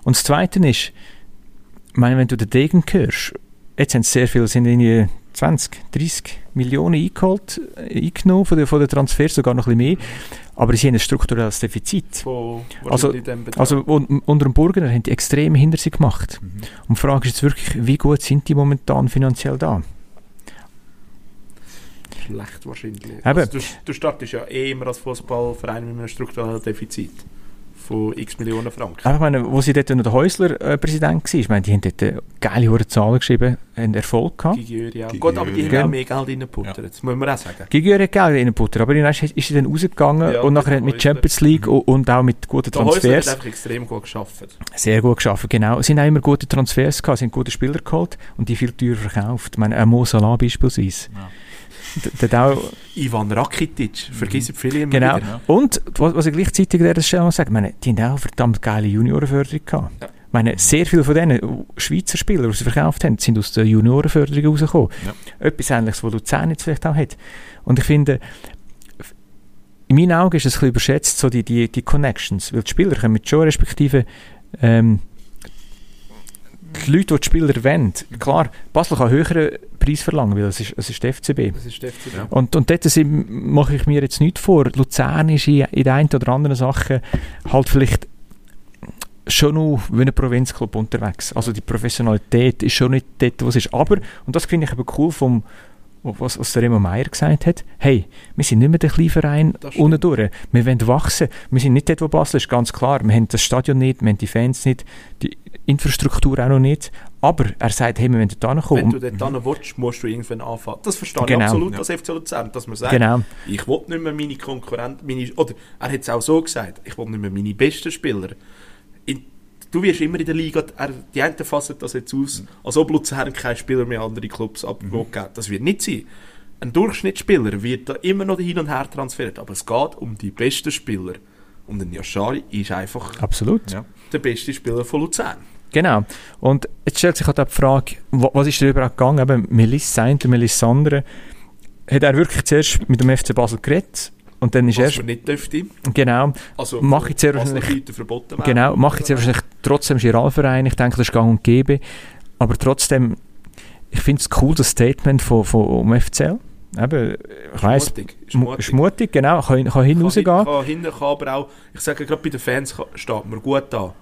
Und das Zweite ist, meine, wenn du den Degen hörst, jetzt haben sie sehr viel, sind irgendwie 20, 30 Millionen eingeholt, eingenommen von den, von den Transfers, sogar noch ein bisschen mehr. Aber sie haben ein strukturelles Defizit. Also- dem Betrag. Also un, unter dem Burgener haben die extrem hinter sich gemacht. Mhm. Und die Frage ist jetzt wirklich, wie gut sind die momentan finanziell da? Schlecht wahrscheinlich. Also, du, du startest ja eh immer als Fußballverein mit einem strukturellen Defizit von x Millionen Franken. Aber ich meine, wo sie dort noch der Häusler äh, war, ich meine, die haben dort äh, geile hohe Zahlen geschrieben, haben Erfolg gehabt. Gigiöri auch. Gigiöri. Gut, aber die haben auch mehr Geld reingeputtert, das muss man auch sagen. Gigi hat Geld reingebuttert, aber dann ist ist sie dann rausgegangen Ja, und nachher mit hat mit Häusler. Champions League und, und auch mit guten Der Häusler hat Transfers einfach extrem gut geschafft. sehr gut geschafft. Genau, es sind auch immer gute Transfers gehabt, sind gute Spieler geholt und die viel teurer verkauft. Ich meine, ein Mo Salah beispielsweise. Ja. Auch, Ivan Rakitic, vergiss viele immer genau. wieder. Ja. Und was, was ich gleichzeitig an dieser Stelle noch sagen, ich meine, die haben auch eine verdammt geile Juniorenförderung gehabt. Ja. Ich meine, sehr viele von denen Schweizer Spieler, die sie verkauft haben, sind aus der Juniorenförderung rausgekommen. Ja. Etwas Ähnliches, was Luzern jetzt vielleicht auch hat. Und ich finde, in meinen Augen ist es ein bisschen überschätzt, so die, die, die Connections, weil die Spieler kommen schon respektive ähm, die Leute, die die Spieler wollen, klar, Basel kann höheren Preis verlangen, weil es ist, es ist die FCB. Das ist der FCB. Ja. Und, und dort mache ich mir jetzt nicht vor. Luzern ist in, in der einen oder anderen Sache halt vielleicht schon noch wie ein Provinzclub unterwegs. Also die Professionalität ist schon nicht dort, wo es ist. Aber, und das finde ich aber cool vom was, was der Remo Meier gesagt hat, hey, wir sind nicht mehr der kleine Verein unten durch. Wir wollen wachsen. Wir sind nicht dort, wo Basel ist, ganz klar. Wir haben das Stadion nicht, wir haben die Fans nicht, die Infrastruktur auch noch nicht. Aber er sagt, hey, wir wollen dort hinkommen. Wenn du dort hin willst, musst du irgendwann anfangen. Das verstehe Genau. ich absolut Ja. als FC Luzern, dass man sagt, Genau. ich will nicht mehr meine Konkurrenten, meine, oder er hat es auch so gesagt, ich will nicht mehr meine besten Spieler. In, du wirst immer in der Liga, er, die einen fassen das jetzt aus, als ob Luzern keine Spieler mehr an andere Clubs abgeben. Das wird nicht sein. Ein Durchschnittsspieler wird da immer noch hin und her transferiert, aber es geht um die besten Spieler. Und ein Yashari ist einfach Absolut. Ja. der beste Spieler von Luzern. Genau. Und jetzt stellt sich halt auch die Frage, wa- was ist da überhaupt gegangen? Eben, Melisandre, Melisandre, hat er wirklich zuerst mit dem FC Basel geredet? Und dann ist Was man nicht dürfte. genau, Also, Mach ich Leuten verboten werden. genau, mache jetzt wahrscheinlich trotzdem Giralverein, ich denke, das ist gang und gäbe. Aber trotzdem, ich finde es cool, das Statement von, von um FCL. Eben, ich weiss, Mutig. Ist mu- mutig. ist mutig, genau, kann, kann hin Kann, rausgehen. hin- kann hinten kann aber auch, ich sage gerade bei den Fans steht man gut da.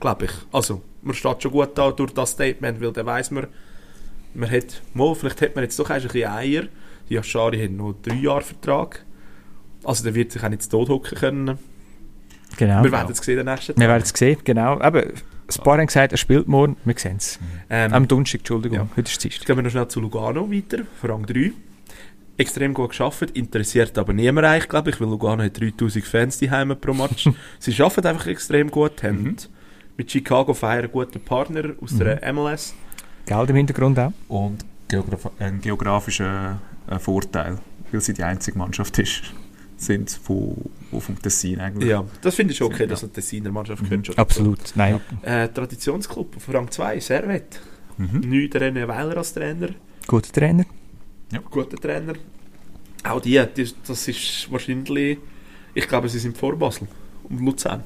Glaube ich. Also, man steht schon gut da durch das Statement, weil dann weiss man, man hat, mal, vielleicht hat man jetzt doch ein bisschen Eier. Die Aschari hat noch drei Jahre Vertrag. Also, der wird sich auch nicht zu Tod hocken können. Genau. Wir werden es sehen den nächsten Wir werden es sehen, genau. Eben, ein paar haben gesagt, er spielt morgen, wir sehen es. Ähm, Am Donnerstag, Entschuldigung, Ja. heute ist Dienstag. Gehen wir noch schnell zu Lugano weiter, Rang 3. Extrem gut geschafft, interessiert aber niemand eigentlich, glaube ich, weil Lugano hat 3000 Fans die Heime pro Match. Sie arbeiten einfach extrem gut, haben Mhm. Mit Chicago Fire einen guten Partner aus Mhm. der MLS. Geld im Hintergrund auch. Und geograf ein geografischer äh, Vorteil, weil sie die einzige Mannschaft ist, sind von, wo vom Tessin eigentlich. Ja, das finde ich schon okay, Ja. dass eine Tessiner Mannschaft Mhm. schon Absolut, nein. Äh, Traditionsclub auf Rang 2, Servet. Mhm. Nicht René Weiler als Trainer, Guter Trainer. guter Trainer. Auch die, die, das ist wahrscheinlich, ich glaube, sie sind vor Basel und Luzern.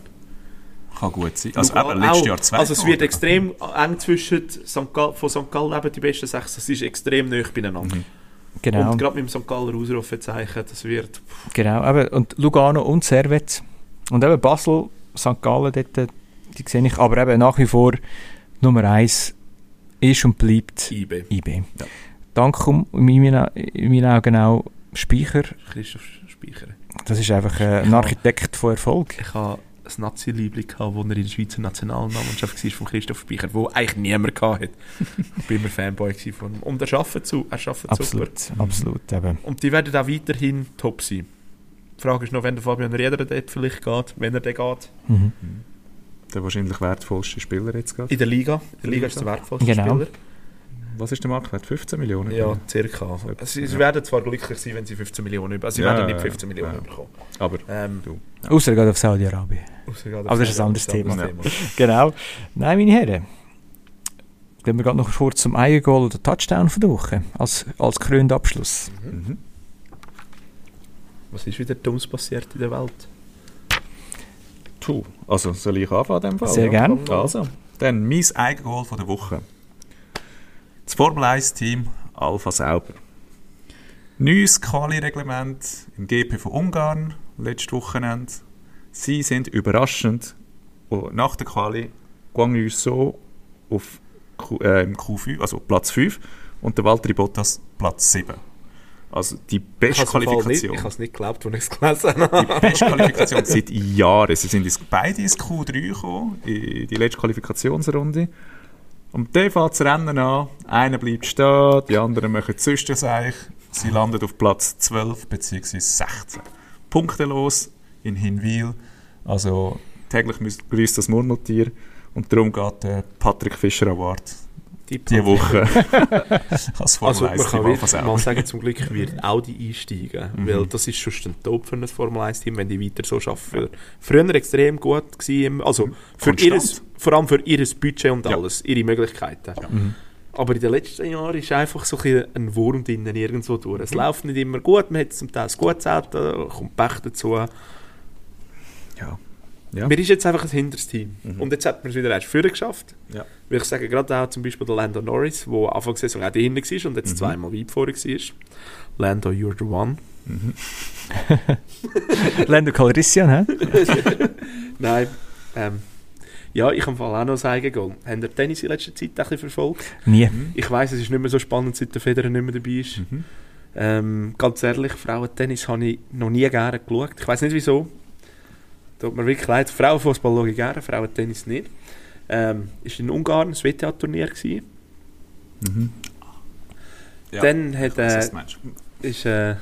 Kann gut sein. Also eben, letztes. Jahr zwei. Also es wird extrem eng zwischen St. Gall, von St. Gallen eben die besten sechs, das ist extrem nah beieinander. Mhm. Genau. Und gerade mit dem St. Galler Ausrufezeichen, das wird... Genau, eben, und Lugano und Servet. Und eben Basel, St. Gallen, dort, äh, die sehe ich, aber eben nach wie vor Nummer eins ist und bleibt IB. IB. Ja. dank um, in, meinen, in meinen Augen auch Speicher. Christoph Speicher. Das ist einfach äh, ein Architekt von Erfolg. Ich habe ein Nazi-Liebling gehabt, wo er in der Schweizer Nationalmannschaft war, von Christoph Speicher, wo eigentlich niemand hatte. ich bin immer Fanboy von ihm. Und er arbeitet, zu, er arbeitet super. Absolut, absolut. Eben. Und die werden auch weiterhin top sein. Die Frage ist noch, wenn der Fabian Rieder dort vielleicht geht, wenn er dann geht. Mhm. Der wahrscheinlich wertvollste Spieler jetzt gerade. In der Liga. In der Liga ist der wertvollste Genau. Spieler. Was ist der Marktwert? 15 Millionen? Ja, circa. Sie, sie werden zwar glücklich sein, wenn sie 15 Millionen über. Also sie Ja, werden nicht ja, 15 Millionen ja. bekommen. Aber Ähm, du. Außer er geht auf Saudi-Arabien. Aber das ist ein anderes Thema. Thema. Genau. Nein, meine Herren. Gehen wir gerade noch kurz zum Eigengoal oder Touchdown von der Woche. Als, als krönender Abschluss. Mhm. Was ist wieder Dummes passiert in der Welt? Puh. Also, soll ich anfangen in dem Fall? Sehr ja? gern. Also, dann mein Eigengoal von der Woche. Das Formel 1-Team Alpha Sauber. Neues Quali-Reglement im GP von Ungarn, letztes Wochenende. Sie sind überraschend und nach der Quali uns so auf Q, äh, im Q5, also Platz 5 und der Valtteri Bottas Platz 7. Also die beste Qualifikation. Ich habe es nicht geglaubt, als ich es gelesen habe. Die beste Qualifikation seit Jahren. Sie sind beide ins Q3 gekommen, in die letzte Qualifikationsrunde. Und dann fängt das Rennen an. Einer bleibt stehen, die anderen machen Zwischenseich. Sie landen auf Platz 12 bzw. 16. Punktelos in Hinwil. Also täglich grüßt das Murmeltier. Und darum geht der Patrick Fischer Award diese Woche als Formel Also man 1 kann wirklich mal sagen, zum Glück wird Audi einsteigen, Mhm. weil das ist schon ein Top für ein Formel 1 Team, wenn die weiter so arbeiten. Früher extrem gut gewesen, also für Mhm. Ihres, vor allem für ihr Budget und Ja. alles, ihre Möglichkeiten. Mhm. Aber in den letzten Jahren ist einfach so ein, ein Wurm drinnen irgendwo durch. Es läuft nicht immer gut, man hat zum Teil ein gutes Auto, kommt Pech dazu. Ja. Ja. Mir ist jetzt einfach ein hinteres Team. Mhm. Und jetzt hat man es wieder erst früher geschafft. Ja. Weil ich sage gerade auch zum Beispiel der Lando Norris, der Anfang der Saison auch dahinter war und jetzt Mhm. zweimal weit vorher war. Lando, you're the one. Mhm. Lando Calrissian, hä? Nein, ähm, ja, ich habe auch noch ein Eigengoal. Habt ihr Tennis in letzter Zeit ein bisschen verfolgt? Nie. Ich weiss, es ist nicht mehr so spannend, seit der Federer nicht mehr dabei ist. Mhm. Ähm, ganz ehrlich, Frauentennis habe ich noch nie gerne geschaut. Ich weiß nicht wieso. Tut mir wirklich leid. Frauenfußball schaue ich gerne, Frauentennis nicht. Ähm, ist in Ungarn ein WTA-Turnier. Mhm. Ja, Dann hat, was äh, ist äh,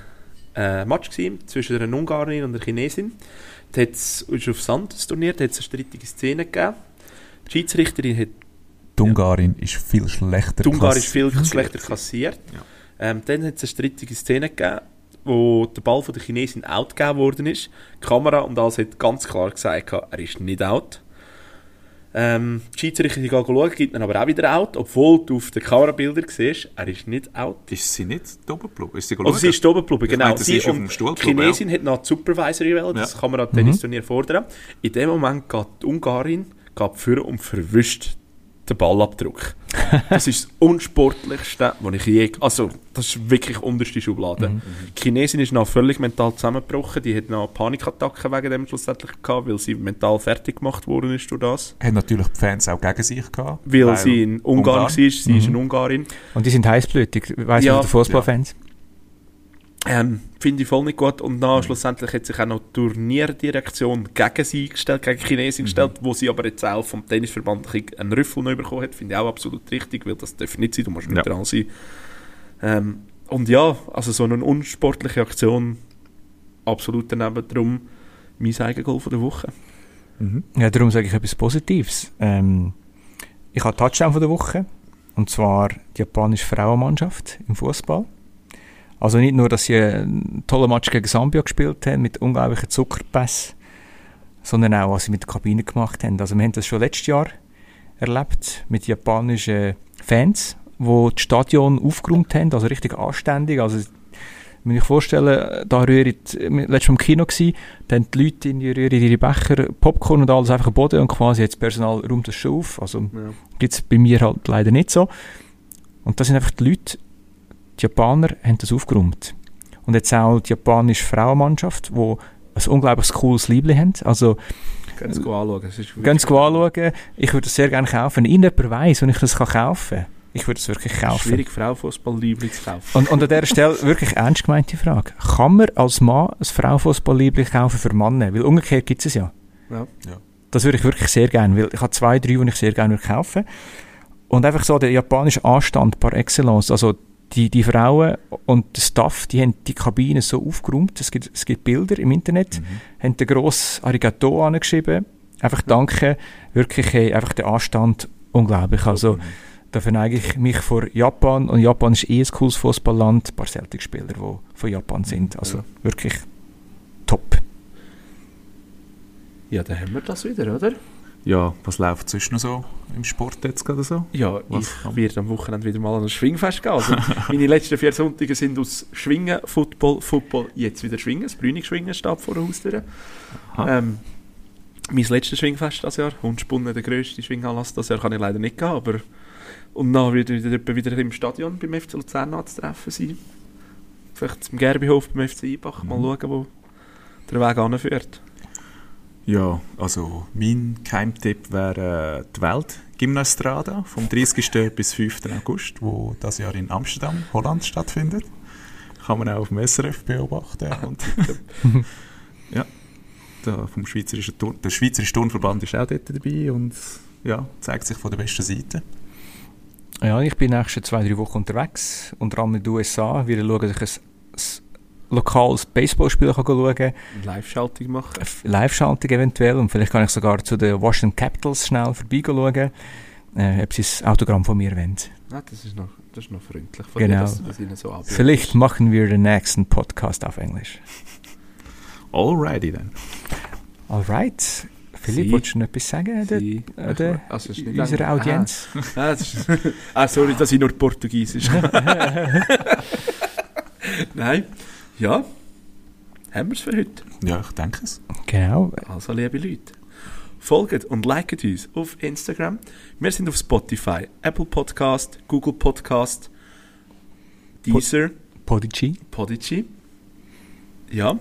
ein Match gewesen zwischen einer Ungarin und einer Chinesin. Da hat's, ist auf Sand das Turnier, da hat es eine strittige Szene gegeben. Die Schiedsrichterin hat Die Ungarin ist viel schlechter die Ungarin ist viel schlechter kassiert. Ja. Ähm, dann hat es eine strittige Szene gegeben, wo der Ball von der Chinesin out gegeben worden ist. Die Kamera und alles hat ganz klar gesagt, er ist nicht out. Ähm, die Schiedsrichterin geht schauen, gibt aber auch wieder out, obwohl du auf den Kamerabildern siehst, er ist nicht out. Ist sie nicht oben geblieben? Ist sie sie ist oben geblieben, Ich genau. sie sie ist auf dem Stuhl die Chinesin hat noch die Supervisory gewählt, das kann man an Tennisturnier fordern. In dem Moment geht die Ungarin geht vor und verwischt den Ballabdruck. das ist das Unsportlichste, was ich je... Also, das ist wirklich unterste Schublade. Die Chinesin ist noch völlig mental zusammengebrochen. Die hat noch Panikattacken wegen dem schlussendlich gehabt, weil sie mental fertig gemacht worden ist durch das. Hat natürlich die Fans auch gegen sich gehabt. Weil, sie in Ungarn, war, sie ist eine Ungarin. Und die sind heißblütig, weiss Ja. ja. die Fußballfans. Ähm, Finde ich voll nicht gut. Und dann schlussendlich hat sich auch noch die Turnierdirektion gegen sie gestellt, gegen die Chinesin gestellt, wo sie aber jetzt auch vom Tennisverband einen Rüffel noch bekommen hat. Finde ich auch absolut richtig, weil das darf nicht sein, du musst Ja. neutral sein. Ähm, und ja, also so eine unsportliche Aktion, absolut daneben drum mein Eigengoal von der Woche. Mhm. Ja, darum sage ich etwas Positives. Ähm, ich habe Touchdown von der Woche. Und zwar die japanische Frauenmannschaft im Fußball. Also nicht nur, dass sie einen tollen Match gegen Sambia gespielt haben, mit unglaublichen Zuckerpässen, sondern auch, was sie mit der Kabine gemacht haben. Also wir haben das schon letztes Jahr erlebt mit japanischen Fans, die das Stadion aufgeräumt haben, also richtig anständig. Also wenn ich vorstellen, da rührt, letztes Mal im Kino gsi, dann die Leute in die rühren ihre Becher, Popcorn und alles einfach am Boden und quasi jetzt Personal räumt das schon auf. Also Ja. gibt es bei mir halt leider nicht so. Und das sind einfach die Leute, die Japaner haben das aufgeräumt. Und jetzt auch die japanische Frauenmannschaft, die ein unglaublich cooles Liebling haben. Also, Können Sie anschauen. Es ganz anschauen. Ich würde das sehr gerne kaufen. Wenn irgendjemand weiss, wenn ich das kann kaufen kann, Ich würde es wirklich kaufen. Schwierig, Frauenfußball-Liebling zu kaufen. Und, und an dieser Stelle wirklich ernst gemeinte Frage. Kann man als Mann ein Frauenfußball-Liebling kaufen für Männer? Weil umgekehrt gibt es es ja. Ja. Das würde ich wirklich sehr gerne, weil ich habe zwei, drei, die ich sehr gerne würde kaufen Und einfach so der japanische Anstand par excellence. Also die, die Frauen und der Staff, die haben die Kabine so aufgeräumt. Es gibt, es gibt Bilder im Internet, haben den grossen Arigato angeschrieben. Einfach danke, wirklich hey, einfach der Anstand unglaublich. Also da verneige ich mich vor Japan und Japan ist eh ein cooles Fußballland. Ein paar Celtic-Spieler, die von Japan sind. Also Ja. wirklich top. ja, dann haben wir das wieder, oder? Ja, was läuft sonst noch so im Sport jetzt gerade so? Ja, Was ich kann- werde am Wochenende wieder mal an ein Schwingfest gehen. Also, meine letzten vier Sonntage sind aus Schwingen, Football, Football, jetzt wieder Schwingen. Das Brünig-Schwingen steht vor der Haustür. Ähm, mein letztes Schwingfest das Jahr, Hundspunnen, der grösste Schwinganlass das Jahr, kann ich leider nicht gehen, aber und dann wird wieder, wieder, wieder im Stadion beim FC Luzern anzutreffen sein. Vielleicht zum Gerbihof beim FC Ibach, mal Mhm. schauen, wo der Weg anführt. Ja, also mein Keimtipp wäre äh, die Weltgymnastrada vom 30. bis 5. August, wo das Jahr in Amsterdam, Holland stattfindet. Kann man auch auf dem SRF beobachten. Und ja, da vom Schweizerischen Turn, der Schweizerische Turnverband ist auch dort dabei und ja, zeigt sich von der besten Seite. Ja, ich bin nächste zwei, drei Wochen unterwegs, unter anderem in den USA. Wir schauen, dass ich ein, ein lokales Baseballspiel kann schauen kann. Live-Schaltung machen. Live-Schaltung eventuell. Und vielleicht kann ich sogar zu den Washington Capitals schnell vorbeischauen, äh, ob sie ein Autogramm von mir wollen. Ah, das, ist noch, das ist noch freundlich von Genau. dir, dass du das ihnen so abhörst. Vielleicht machen wir den nächsten Podcast auf Englisch. Alrighty dann. Alright. Philipp, wolltest du noch etwas sagen? Sie- äh, der, also, nicht unserer Audienz? Ah, das ist, ah, sorry, dass ich nur Portugiesisch Nein. Ja. Haben wir es für heute. Ja, ich denke es. Genau. Also, liebe Leute, folgt und liket uns auf Instagram. Wir sind auf Spotify, Apple Podcast, Google Podcast, Deezer, Podigy. Podigy. Ja.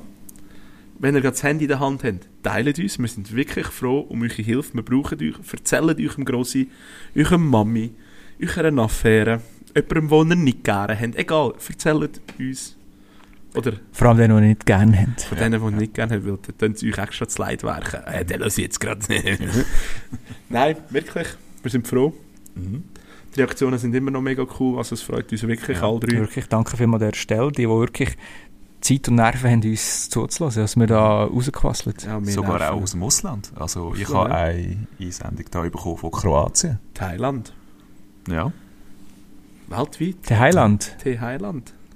Wenn ihr gerade das Handy in der Hand habt, teilt uns. Wir sind wirklich froh um eure Hilfe. Wir brauchen euch. Erzählt eurem Grossi, eurem Mami, eurer Affäre, jemandem, den ihr nicht gerne habt. Egal, erzählt uns. Oder Vor allem den, den ihr nicht gerne habt. von denen, die ihr nicht gerne habt, dann tun sie euch extra zu leid werken. Äh, den lasse ich jetzt gerade nicht. Nein, wirklich. Wir sind froh. Mhm. Die Reaktionen sind immer noch mega cool. Also es freut uns wirklich, alle drei. Wirklich danke vielmals an der Stelle, die, die wirklich Zeit und Nerven haben, uns zuzulassen, dass wir da rausgequasselt. Ja, Sogar nerven. auch aus dem Ausland. Also ich Ja. habe eine Einsendung da bekommen von Kroatien. Thailand. Ja. Weltweit. Der Heiland.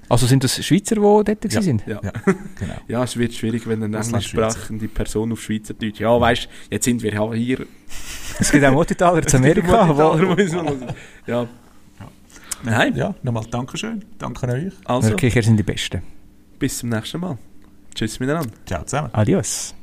Also sind das Schweizer, die dort Ja, sind? ja. Ja. Genau. ja, es wird schwierig, wenn eine englischsprachende Person auf Schweizerdeutsch. Ja, weißt du, jetzt sind wir ja hier. Es gibt auch Muttertaler zu Amerika. Man- ja. Nein, Ja, nochmal Dankeschön. Danke an euch. also, wirklich, ihr sind die Besten. bis zum nächsten Mal. Tschüss miteinander. Ciao zusammen. Adios.